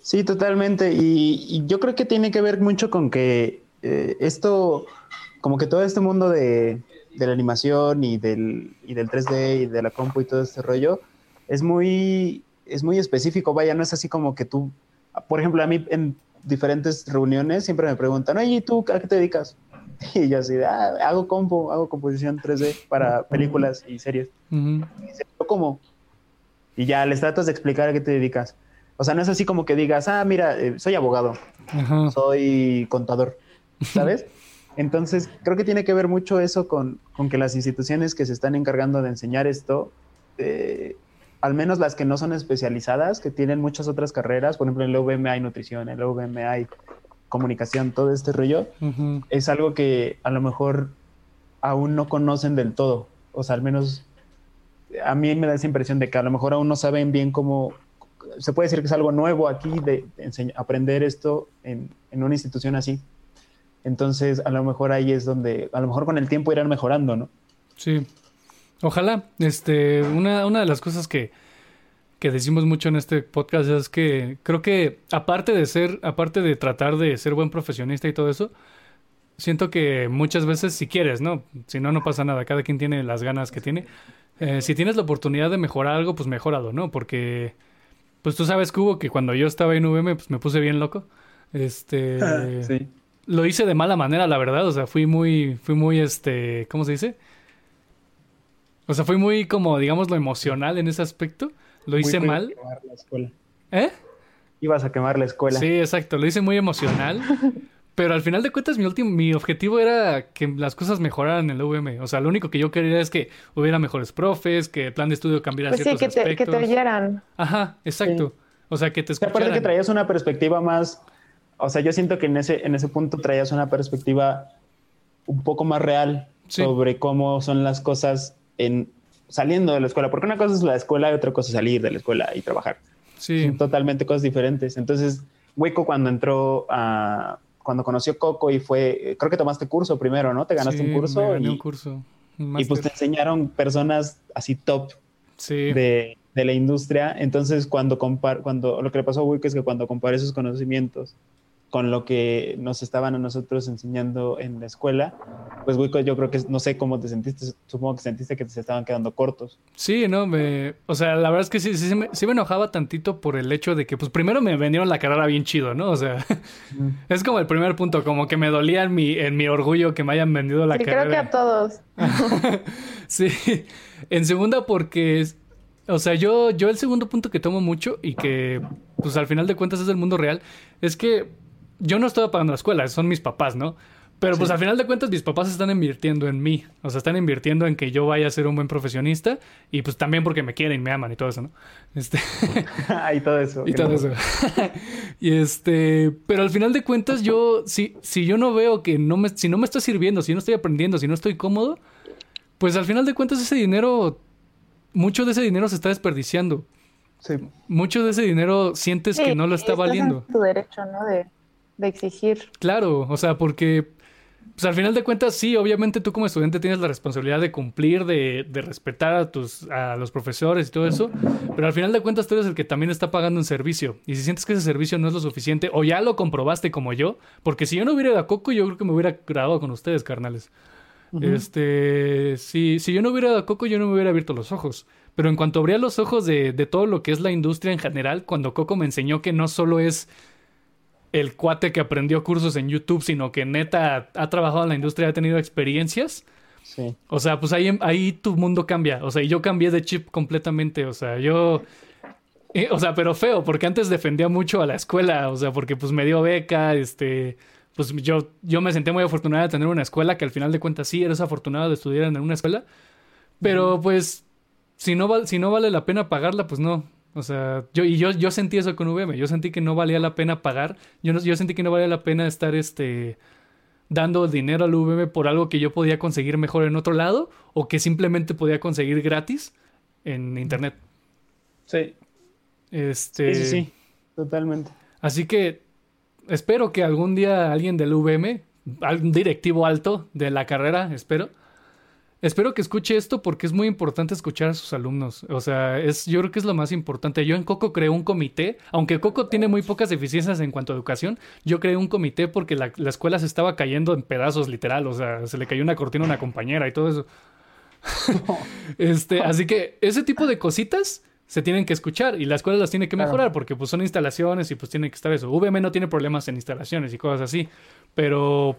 sí, totalmente. Y, yo creo que tiene que ver mucho con que eh, esto, como que todo este mundo de, de la animación y del, y del 3D y de la compu y todo este rollo, es muy, es muy específico. Vaya, no es así como que tú, por ejemplo, a mí en diferentes reuniones siempre me preguntan, oye, ¿y tú a qué te dedicas? Y yo así, ah, hago compu, hago composición 3D para películas y series. Y ¿cómo? Y ya les tratas de explicar a qué te dedicas. O sea, no es así como que digas, ah, mira, eh, soy abogado, soy contador, ¿sabes? Entonces, creo que tiene que ver mucho eso con, con que las instituciones que se están encargando de enseñar esto, eh, al menos las que no son especializadas, que tienen muchas otras carreras, por ejemplo, en la UVM hay nutrición, en la UVM hay comunicación, todo este rollo, es algo que a lo mejor aún no conocen del todo. O sea, al menos a mí me da esa impresión de que a lo mejor aún no saben bien cómo, se puede decir que es algo nuevo aquí de, aprender esto en, en, una institución así. Entonces, a lo mejor ahí es donde, a lo mejor con el tiempo irán mejorando, ¿no? Sí. Ojalá. Este, una, una de las cosas que, que decimos mucho en este podcast es que creo que aparte de ser, aparte de tratar de ser buen profesionista y todo eso, siento que muchas veces si quieres, ¿no? Si no, no pasa nada. Cada quien tiene las ganas que tiene. Eh, si tienes la oportunidad de mejorar algo, pues mejorado, ¿no? Porque, pues tú sabes que hubo que cuando yo estaba en VM, pues me puse bien loco. Este... sí. Lo hice de mala manera, la verdad. O sea, fui muy, fui muy, este, ¿cómo se dice? O sea, fui muy como, digamos, lo emocional en ese aspecto. Lo hice mal. La escuela. ¿Eh? Ibas a quemar la escuela. Sí, exacto. Lo hice muy emocional. Pero al final de cuentas, mi, último, mi objetivo era que las cosas mejoraran en el UVM. O sea, lo único que yo quería es que hubiera mejores profes, que el plan de estudio cambiara pues ciertos sí, que Te, que te oyeran. Ajá, exacto. O sea, que te escucharan. Aparte que traías una perspectiva más... O sea, yo siento que en ese, en ese punto traías una perspectiva un poco más real sobre cómo son las cosas en saliendo de la escuela. Porque una cosa es la escuela y otra cosa es salir de la escuela y trabajar. Sí. Son totalmente cosas diferentes. Entonces, Hueco cuando entró a cuando conoció Coco y fue, creo que tomaste curso primero, ¿no? Te ganaste un curso. y, un curso. y pues te enseñaron personas así top de, de, la industria. Entonces, cuando compar, cuando lo que le pasó a Wick es que cuando compare sus conocimientos con lo que nos estaban a nosotros enseñando en la escuela, pues Wico, yo creo que no sé cómo te sentiste, supongo que sentiste que te estaban quedando cortos. Sí, no, me, o sea, la verdad es que sí, sí, me, sí me enojaba tantito por el hecho de que, pues primero me vendieron la carrera bien chido, ¿no? O sea, es como el primer punto, como que me dolía en mi, en mi orgullo que me hayan vendido la carrera. Creo que a todos. sí, en segunda porque o sea, yo, yo el segundo punto que tomo mucho y que, pues al final de cuentas es del mundo real, es que yo no estoy pagando la escuela, son mis papás, ¿no? Pero pues al final de cuentas mis papás están invirtiendo en mí, o sea, están invirtiendo en que yo vaya a ser un buen profesionista y pues también porque me quieren, me aman y todo eso, ¿no? Este y todo eso. Y todo eso. y este, pero al final de cuentas yo si si yo no veo que no me si no me está sirviendo, si no estoy aprendiendo, si no estoy cómodo, pues al final de cuentas ese dinero mucho de ese dinero se está desperdiciando. Sí. Mucho de ese dinero sientes que no lo está valiendo. tu derecho, ¿no? De de exigir. Claro, o sea, porque pues al final de cuentas, sí, obviamente tú como estudiante tienes la responsabilidad de cumplir, de, de, respetar a, tus, a los profesores y todo eso, pero al final de cuentas tú eres el que también está pagando un servicio. Y si sientes que ese servicio no es lo suficiente, o ya lo comprobaste como yo, porque si yo no hubiera ido a Coco, yo creo que me hubiera graduado con ustedes, carnales. Este, si, si yo no hubiera dado a Coco, yo no me hubiera abierto los ojos. Pero en cuanto abría los ojos de, de todo lo que es la industria en general, cuando Coco me enseñó que no solo es el cuate que aprendió cursos en YouTube, sino que neta ha trabajado en la industria, ha tenido experiencias. Sí. O sea, pues ahí, ahí tu mundo cambia. O sea, yo cambié de chip completamente. O sea, yo. Eh, o sea, pero feo, porque antes defendía mucho a la escuela. O sea, porque pues me dio beca, este. Pues yo, yo me sentí muy afortunada de tener una escuela que al final de cuentas sí eres afortunado de estudiar en una escuela. Pero pues, si no, si no vale la pena pagarla, pues no. O sea, yo, y yo, yo sentí eso con VM. Yo sentí que no valía la pena pagar. Yo, no, yo sentí que no valía la pena estar este, dando dinero al VM por algo que yo podía conseguir mejor en otro lado o que simplemente podía conseguir gratis en internet. Sí. Este, sí, sí, totalmente. Así que espero que algún día alguien del VM, algún directivo alto de la carrera, espero, Espero que escuche esto porque es muy importante escuchar a sus alumnos. O sea, es, yo creo que es lo más importante. Yo en Coco creé un comité, aunque Coco tiene muy pocas deficiencias en cuanto a educación, yo creé un comité porque la, escuela se estaba cayendo en pedazos, literal. O sea, se le cayó una cortina a una compañera y todo eso. este, así que ese tipo de cositas se tienen que escuchar y la escuela las tiene que mejorar porque pues son instalaciones y pues tiene que estar eso. VM no tiene problemas en instalaciones y cosas así, pero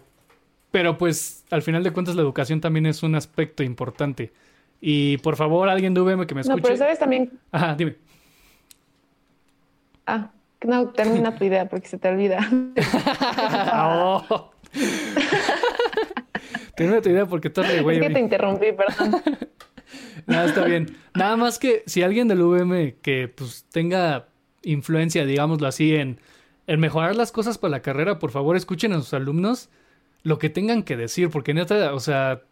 pero pues al final de cuentas la educación también es un aspecto importante. Y por favor, alguien de VM que me escuche. No, pero sabes también. Ajá, dime. Ah, no, termina tu idea porque se te olvida. oh. Tengo una teoría porque estás re güey. Es que te interrumpí, perdón. Nada, está bien. Nada más que si alguien del VM que pues tenga influencia, digámoslo así, en, en mejorar las cosas para la carrera, por favor escuchen a sus alumnos lo que tengan que decir, porque neta, o sea,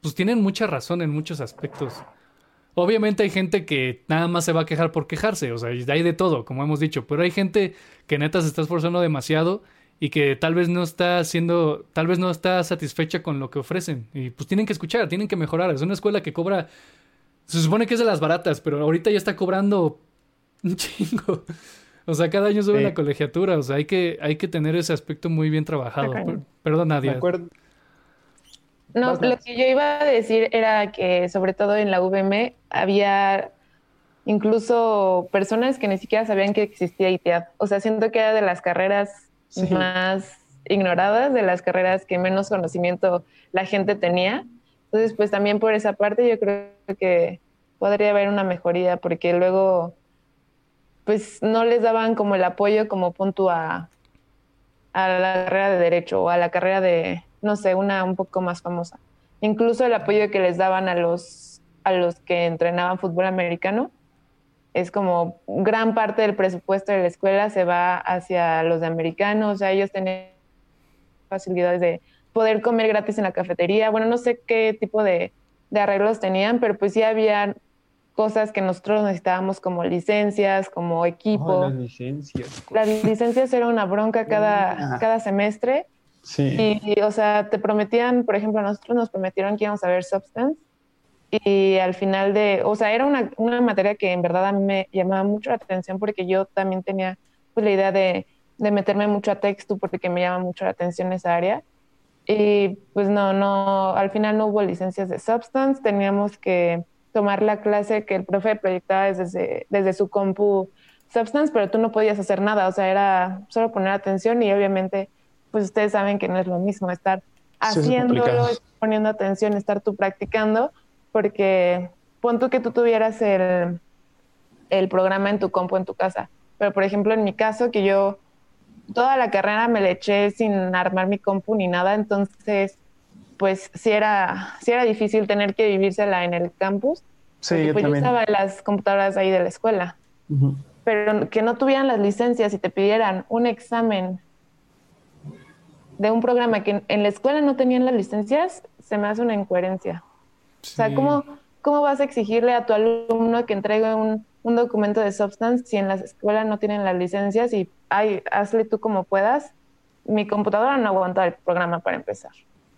pues tienen mucha razón en muchos aspectos. Obviamente hay gente que nada más se va a quejar por quejarse, o sea, hay de todo, como hemos dicho, pero hay gente que neta se está esforzando demasiado y que tal vez no está haciendo, tal vez no está satisfecha con lo que ofrecen y pues tienen que escuchar, tienen que mejorar. Es una escuela que cobra, se supone que es de las baratas, pero ahorita ya está cobrando un chingo. O sea, cada año sube la colegiatura, o sea, hay que, hay que tener ese aspecto muy bien trabajado. Perdón, Nadia. No, lo que yo iba a decir era que sobre todo en la VM había incluso personas que ni siquiera sabían que existía ITEAD. O sea, siento que era de las carreras más ignoradas, de las carreras que menos conocimiento la gente tenía. Entonces, pues también por esa parte yo creo que podría haber una mejoría porque luego pues no les daban como el apoyo como punto a, a la carrera de derecho o a la carrera de no sé, una un poco más famosa. Incluso el apoyo que les daban a los, a los que entrenaban fútbol americano es como gran parte del presupuesto de la escuela se va hacia los de americanos, o sea, ellos tenían facilidades de poder comer gratis en la cafetería, bueno, no sé qué tipo de, de arreglos tenían, pero pues sí había cosas que nosotros necesitábamos como licencias, como equipo. las licencias. Las licencias era una bronca cada, cada semestre Sí. Y, o sea, te prometían, por ejemplo, a nosotros nos prometieron que íbamos a ver Substance y al final de, o sea, era una, una materia que en verdad a mí me llamaba mucho la atención porque yo también tenía pues la idea de, de meterme mucho a texto porque me llama mucho la atención esa área. Y pues no, no, al final no hubo licencias de Substance, teníamos que tomar la clase que el profe proyectaba desde, desde su compu Substance, pero tú no podías hacer nada, o sea, era solo poner atención y obviamente pues ustedes saben que no es lo mismo estar haciéndolo, poniendo atención, estar tú practicando, porque pon tú que tú tuvieras el, el programa en tu compu en tu casa. Pero por ejemplo, en mi caso, que yo toda la carrera me la eché sin armar mi compu ni nada, entonces pues sí era, sí era difícil tener que vivírsela en el campus. Sí, yo pues también. yo estaba en las computadoras ahí de la escuela. Pero que no tuvieran las licencias y te pidieran un examen de un programa que en la escuela no tenían las licencias, se me hace una incoherencia. O sea, ¿cómo, ¿cómo vas a exigirle a tu alumno que entregue un, un documento de substance si en la escuela no tienen las licencias y ay, hazle tú como puedas? Mi computadora no aguanta el programa para empezar.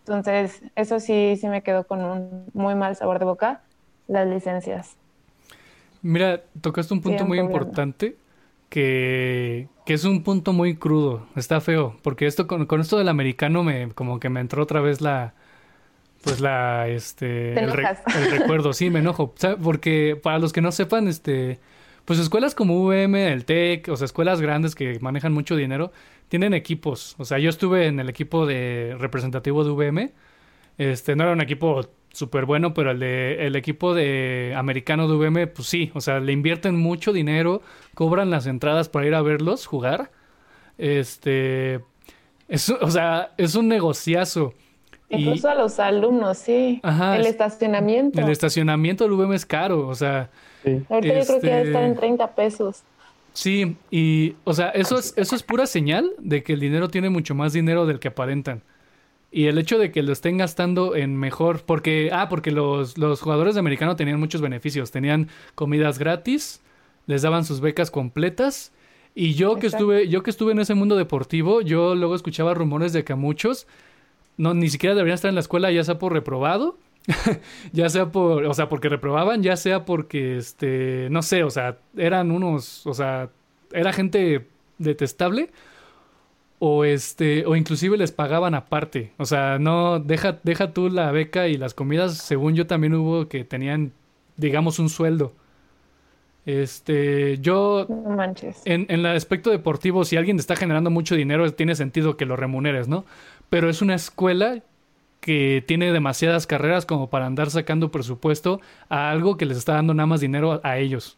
Entonces, eso sí, sí me quedó con un muy mal sabor de boca, las licencias. Mira, tocaste un punto Sí, muy importante que, que es un punto muy crudo. Está feo. Porque esto con, con esto del americano me como que me entró otra vez la pues la este Te el, re- enojas. el recuerdo, sí, me enojo. Porque para los que no sepan, este pues escuelas como VM, el TEC, o sea, escuelas grandes que manejan mucho dinero, tienen equipos. O sea, yo estuve en el equipo de representativo de VM. Este, no era un equipo súper bueno, pero el de el equipo de americano de VM, pues sí, o sea, le invierten mucho dinero, cobran las entradas para ir a verlos jugar. Este, es, o sea, es un negociazo. Y Incluso a los alumnos, sí. Ajá, el es- estacionamiento. el estacionamiento del VM es caro, o sea, Sí. Ahorita yo creo que debe estar este- en 30 pesos. Sí, y, o sea, eso es, eso es pura señal de que el dinero tiene mucho más dinero del que aparentan. Y el hecho de que lo estén gastando en mejor, porque, ah, porque los, los jugadores de americano tenían muchos beneficios, tenían comidas gratis, les daban sus becas completas, y yo que estuve, yo que estuve en ese mundo deportivo, yo luego escuchaba rumores de que a muchos no, ni siquiera deberían estar en la escuela, ya sea por reprobado, ya sea por, o sea, porque reprobaban, ya sea porque, este, no sé, o sea, eran unos, o sea, era gente detestable, o este, o inclusive les pagaban aparte, o sea, no, deja, deja tú la beca y las comidas, según yo también hubo que tenían, digamos, un sueldo. Este, yo No manches. en, en el aspecto deportivo, si alguien está generando mucho dinero, tiene sentido que lo remuneres, ¿no? Pero es una escuela que tiene demasiadas carreras como para andar sacando presupuesto a algo que les está dando nada más dinero a, a ellos.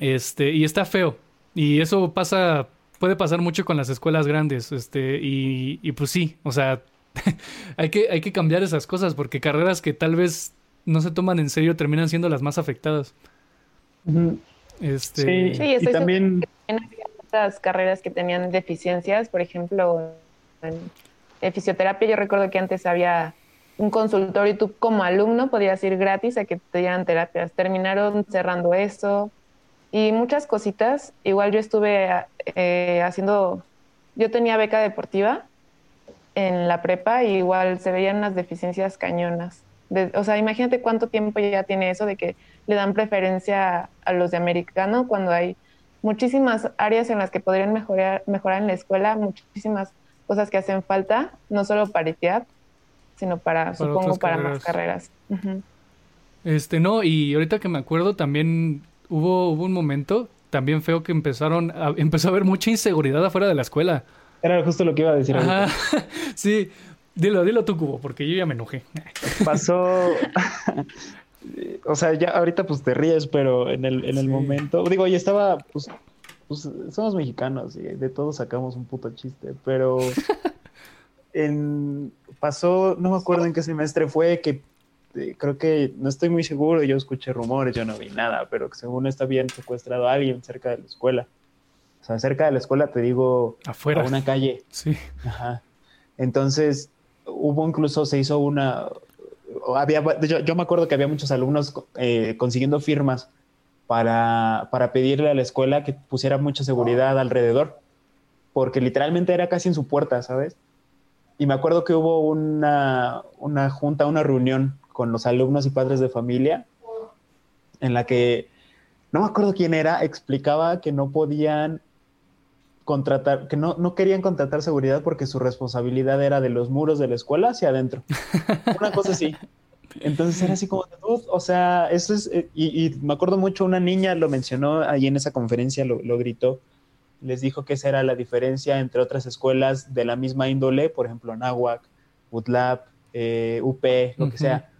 Este, y está feo. Y eso pasa, puede pasar mucho con las escuelas grandes. Este, y, y pues sí, o sea, hay, que, hay que cambiar esas cosas porque carreras que tal vez no se toman en serio terminan siendo las más afectadas. Este... Sí, y también... había otras carreras que tenían deficiencias, por ejemplo, en fisioterapia yo recuerdo que antes había un consultorio y tú como alumno podías ir gratis a que te dieran terapias. Terminaron cerrando eso y muchas cositas. Igual yo estuve eh, haciendo, yo tenía beca deportiva en la prepa y igual se veían unas deficiencias cañonas. o sea, imagínate cuánto tiempo ya tiene eso de que le dan preferencia a los de americano cuando hay muchísimas áreas en las que podrían mejorar, mejorar en la escuela, muchísimas cosas que hacen falta, no solo para ITEAP, sino para, supongo, para más carreras. Este, no, y ahorita que me acuerdo también hubo, hubo un momento también feo que empezaron a, empezó a haber mucha inseguridad afuera de la escuela. Era justo lo que iba a decir. Ajá. sí, dilo, dilo tú, Cubo, porque yo ya me enojé. Pasó... o sea, ya ahorita pues te ríes, pero en el, en el momento... Digo, ya estaba... Pues, pues somos mexicanos y de todos sacamos un puto chiste, pero... en, pasó, no me acuerdo en qué semestre fue, que eh, creo que, no estoy muy seguro, yo escuché rumores, yo no vi nada, pero que según está bien secuestrado a alguien cerca de la escuela. O sea, cerca de la escuela te digo, afuera. A una calle. Sí. Ajá. Entonces, hubo incluso, se hizo una, había, yo, yo me acuerdo que había muchos alumnos eh, consiguiendo firmas para, para pedirle a la escuela que pusiera mucha seguridad alrededor, porque literalmente era casi en su puerta, ¿sabes? Y me acuerdo que hubo una, una junta, una reunión con los alumnos y padres de familia en la que, no me acuerdo quién era, explicaba que no podían contratar, que no, no querían contratar seguridad porque su responsabilidad era de los muros de la escuela hacia adentro. Una cosa así. Entonces era así como, o sea, eso es, eh, y, y, me acuerdo mucho, una niña lo mencionó ahí en esa conferencia, lo, lo gritó, les dijo que esa era la diferencia entre otras escuelas de la misma índole, por ejemplo, Nahuac, UTLAB, eh, UP, lo que sea,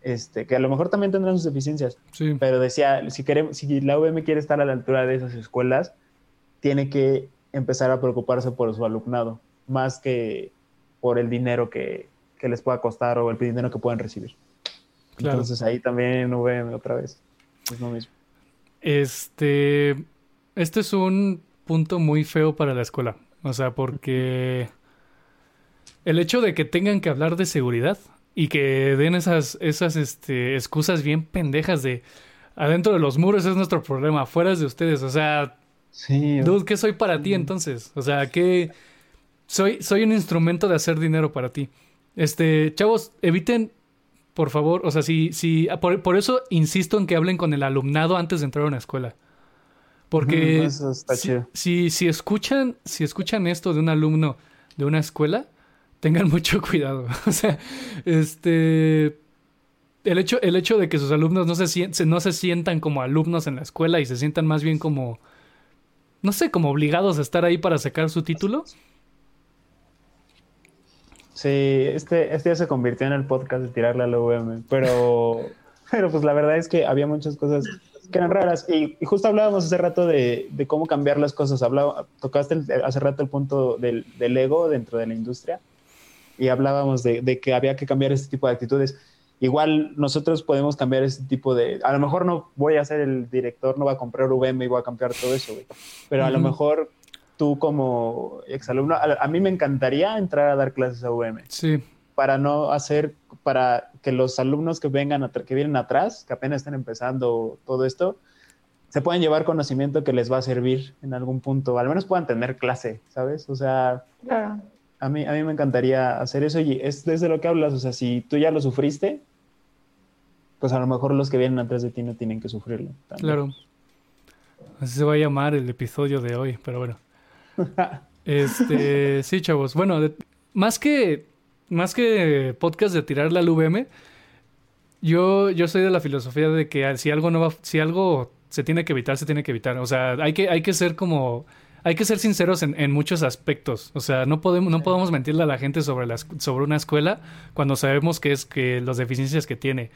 este, que a lo mejor también tendrán sus deficiencias, pero decía, si, queremos, si la UM quiere estar a la altura de esas escuelas, tiene que empezar a preocuparse por su alumnado, más que por el dinero que, que les pueda costar o el dinero que puedan recibir. Entonces ahí también UVM otra vez. Es lo mismo. Este, este es un punto muy feo para la escuela. O sea, porque el hecho de que tengan que hablar de seguridad y que den esas, esas este, excusas bien pendejas de adentro de los muros es nuestro problema, afuera es de ustedes. O sea, sí, dude, ¿qué soy para ti entonces? O sea, que soy, soy un instrumento de hacer dinero para ti. Este, chavos, eviten, por favor, o sea, si, si, por, por eso insisto en que hablen con el alumnado antes de entrar a una escuela. Porque si, si, escuchan, si escuchan esto de un alumno de una escuela, tengan mucho cuidado. o sea, este el hecho, el hecho de que sus alumnos no se, no se sientan como alumnos en la escuela y se sientan más bien como, no sé, como obligados a estar ahí para sacar su título. Sí, este, este ya se convirtió en el podcast de tirarle a la UM, pero, pero pues la verdad es que había muchas cosas que eran raras. Y, justo hablábamos hace rato de, de, cómo cambiar las cosas. Hablaba, tocaste hace rato el punto del, del, ego dentro de la industria y hablábamos de, de, que había que cambiar este tipo de actitudes. Igual nosotros podemos cambiar este tipo de... A lo mejor no voy a ser el director, no voy a comprar VM y voy a cambiar todo eso, güey. Pero a lo mejor tú como exalumno, a, a mí me encantaría entrar a dar clases a VM. Sí para no hacer, para que los alumnos que vengan, que vienen atrás, que apenas estén empezando todo esto, se puedan llevar conocimiento que les va a servir en algún punto, al menos puedan tener clase, ¿sabes? O sea, a, mí, a mí me encantaría hacer eso y es desde lo que hablas, o sea, si tú ya lo sufriste, pues a lo mejor los que vienen atrás de ti no tienen que sufrirlo. Claro. Así se va a llamar el episodio de hoy, pero bueno. Este, sí, chavos. Bueno, más que más que podcast de tirarle al VM, yo, yo soy de la filosofía de que si algo no va, si algo se tiene que evitar, se tiene que evitar. O sea, hay que, hay que ser como, hay que ser sinceros en, en muchos aspectos. O sea, no podemos, no podemos mentirle a la gente sobre las, sobre una escuela cuando sabemos que es que las deficiencias que tiene.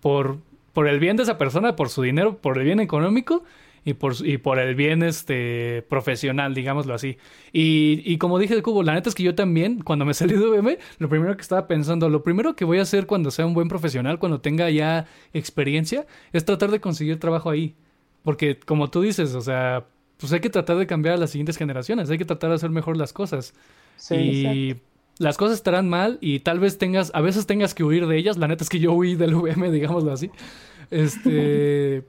Por, por el bien de esa persona, por su dinero, por el bien económico y por, y por el bien este, profesional, digámoslo así. Y, y como dije de Cubo, la neta es que yo también, cuando me salí de UVM, lo primero que estaba pensando, lo primero que voy a hacer cuando sea un buen profesional, cuando tenga ya experiencia, es tratar de conseguir trabajo ahí. Porque como tú dices, o sea, pues hay que tratar de cambiar a las siguientes generaciones, hay que tratar de hacer mejor las cosas. Sí, y las cosas estarán mal y tal vez tengas, a veces tengas que huir de ellas. La neta es que yo huí del VM, digámoslo así. Este,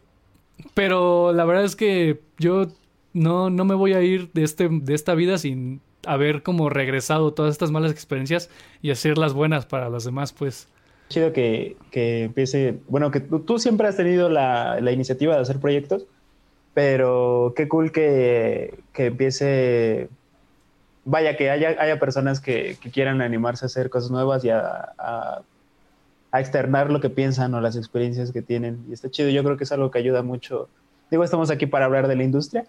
pero la verdad es que yo no, no me voy a ir de, este, de esta vida sin haber como regresado todas estas malas experiencias y hacer las buenas para los demás, pues. Chido que, que empiece, bueno, que tú, siempre has tenido la, la, iniciativa de hacer proyectos, pero qué cool que, que empiece, vaya, que haya, haya personas que, que, quieran animarse a hacer cosas nuevas y a a externar lo que piensan o las experiencias que tienen. Y está chido, yo creo que es algo que ayuda mucho. Digo, estamos aquí para hablar de la industria,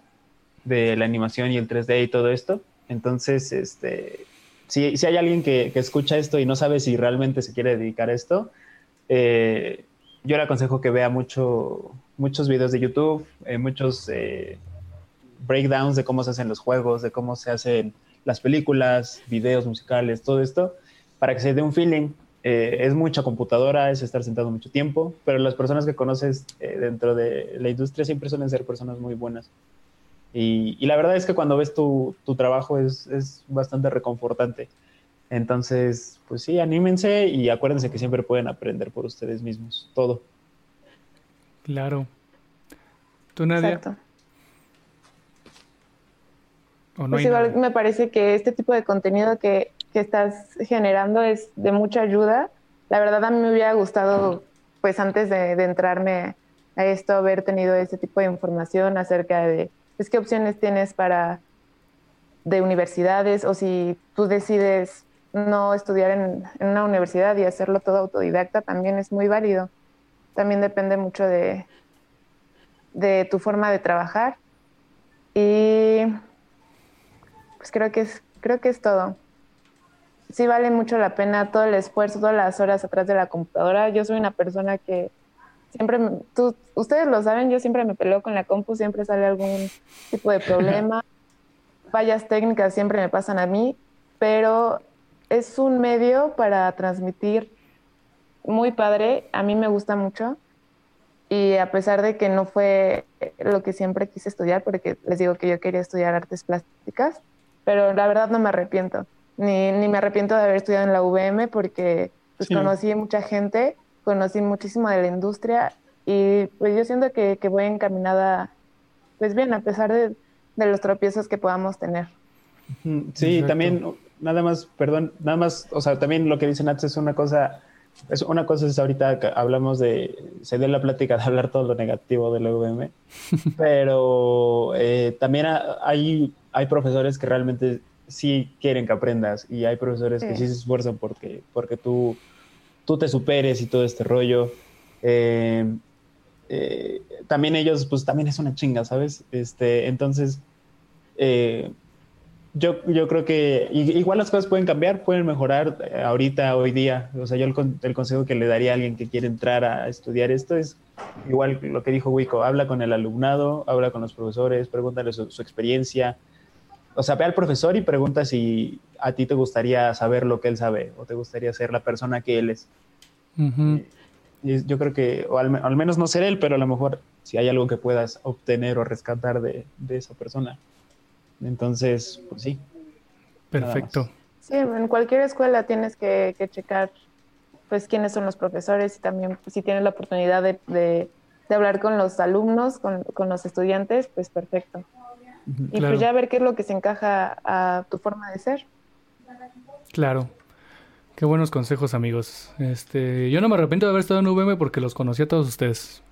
de la animación y el 3D y todo esto. Entonces, este, si, si hay alguien que, escucha esto y no sabe si realmente se quiere dedicar a esto, eh, yo le aconsejo que vea mucho, muchos videos de YouTube, eh, muchos eh, breakdowns de cómo se hacen los juegos, de cómo se hacen las películas, videos musicales, todo esto, para que se dé un feeling eh, es mucha computadora, es estar sentado mucho tiempo, pero las personas que conoces eh, dentro de la industria siempre suelen ser personas muy buenas. Y, y la verdad es que cuando ves tu, tu trabajo es, es, bastante reconfortante. Entonces, pues sí, anímense y acuérdense que siempre pueden aprender por ustedes mismos, todo. Claro. ¿Tú, Nadia? Exacto. No pues igual nada? me parece que este tipo de contenido que que estás generando es de mucha ayuda. La verdad a mí me hubiera gustado, pues antes de, de entrarme a esto, haber tenido ese tipo de información acerca de pues, qué opciones tienes para de universidades o si tú decides no estudiar en, en, una universidad y hacerlo todo autodidacta, también es muy válido. También depende mucho de, de tu forma de trabajar. Y pues creo que es, creo que es todo sí vale mucho la pena todo el esfuerzo, todas las horas atrás de la computadora. Yo soy una persona que siempre, tú, ustedes lo saben, yo siempre me peleo con la compu, siempre sale algún tipo de problema. Fallas técnicas siempre me pasan a mí, pero es un medio para transmitir muy padre, a mí me gusta mucho y a pesar de que no fue lo que siempre quise estudiar, porque les digo que yo quería estudiar artes plásticas, pero la verdad no me arrepiento ni, ni me arrepiento de haber estudiado en la UVM porque pues, sí. conocí mucha gente, conocí muchísimo de la industria y pues yo siento que, que voy encaminada pues bien, a pesar de, de los tropiezos que podamos tener. Sí, Exacto. también, nada más, perdón, nada más, o sea, también lo que dice Nats es una cosa, es una cosa es ahorita que hablamos de, se dio la plática de hablar todo lo negativo de la UVM, pero eh, también hay, hay profesores que realmente sí quieren que aprendas y hay profesores sí. que sí se esfuerzan porque, porque tú, tú te superes y todo este rollo. Eh, eh, también ellos, pues también es una chinga, ¿sabes? Este, entonces, eh, yo, yo creo que igual las cosas pueden cambiar, pueden mejorar ahorita, hoy día. O sea, yo el, el, consejo que le daría a alguien que quiere entrar a estudiar esto es igual lo que dijo Wico, habla con el alumnado, habla con los profesores, pregúntale su, su experiencia, o sea, ve al profesor y pregunta si a ti te gustaría saber lo que él sabe o te gustaría ser la persona que él es. Uh -huh. y yo creo que, o al, al, menos no ser él, pero a lo mejor si hay algo que puedas obtener o rescatar de, de esa persona. Entonces, pues sí. Perfecto. Sí, en cualquier escuela tienes que, que, checar pues quiénes son los profesores y también pues, si tienes la oportunidad de, de, de hablar con los alumnos, con, con los estudiantes, pues perfecto. Y claro. pues ya ver qué es lo que se encaja a tu forma de ser. Claro. Qué buenos consejos, amigos. Este, yo no me arrepiento de haber estado en UVM porque los conocí a todos ustedes.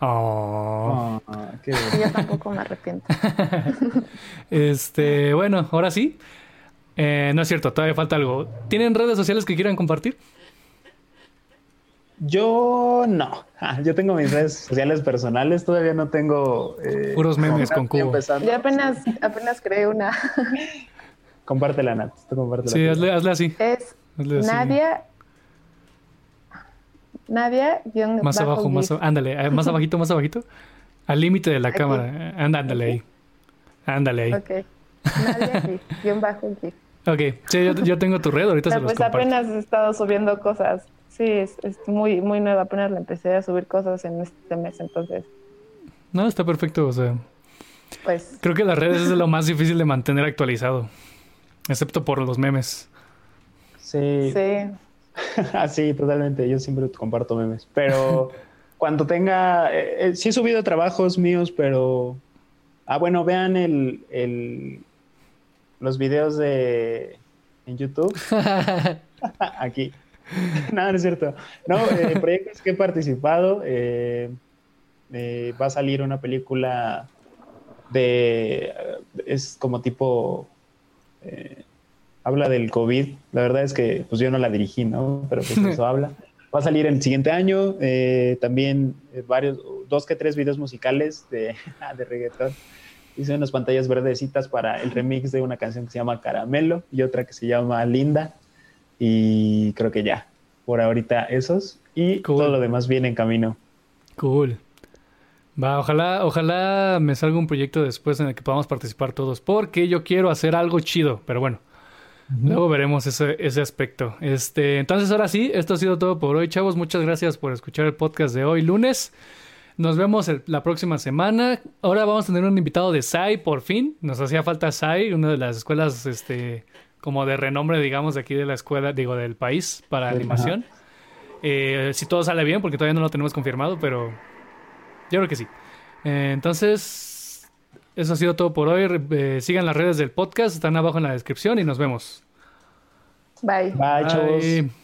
Oh. oh qué yo tampoco me arrepiento. este, bueno, ahora sí. Eh, no es cierto, todavía falta algo. ¿Tienen redes sociales que quieran compartir? Yo no. Ah, yo tengo mis redes sociales personales, todavía no tengo. Eh, Puros memes con cubo. Yo apenas, apenas creé una. compártela, Nat. Tú compártela. Sí, hazle, hazle, así. Es hazle así. Nadia. Nadia. Más abajo, más abajo. Ándale, eh, más abajito, más abajito. Al límite de la cámara. Ándale ahí. Ándale ahí. Ok. Nadie aquí. Guión bajo aquí. Ok. Sí, yo, yo tengo tu red. Ahorita se los pues comparto. apenas he estado subiendo cosas. Sí, es, es muy, muy nueva. Apenas le empecé a subir cosas en este mes. Entonces, No, está perfecto. O sea, pues creo que las redes es lo más difícil de mantener actualizado. Excepto por los memes. Sí, sí. Ah, sí, totalmente. Yo siempre comparto memes. Pero cuando tenga. eh, eh, sí he subido trabajos míos, pero. Ah, bueno, vean el, el- los videos de. en YouTube. Aquí. No, no es cierto. No, eh, proyectos que he participado. eh, eh, va a salir una película de. Es como tipo. eh, habla del COVID. La verdad es que pues yo no la dirigí, ¿no? Pero pues eso habla. Va a salir el siguiente año. también varios, dos que tres videos musicales de, de reggaetón. Hice unas pantallas verdecitas para el remix de una canción que se llama Caramelo y otra que se llama Linda. Y creo que ya, por ahorita esos. Y Cool. todo lo demás viene en camino. Cool. Va, ojalá, ojalá me salga un proyecto después en el que podamos participar todos. Porque yo quiero hacer algo chido. Pero bueno. Luego veremos ese, ese aspecto. Este, entonces ahora sí, esto ha sido todo por hoy, chavos. Muchas gracias por escuchar el podcast de hoy, lunes. Nos vemos el- la próxima semana. Ahora vamos a tener un invitado de SAI por fin. Nos hacía falta SAI, una de las escuelas este, como de renombre, digamos, de aquí de la escuela, digo, del país para animación. Eh, si todo sale bien, porque todavía no lo tenemos confirmado, pero yo creo que sí. Eh, entonces, eso ha sido todo por hoy. Eh, sigan las redes del podcast, están abajo en la descripción y nos vemos. Bye. Bye, chavos. Bye.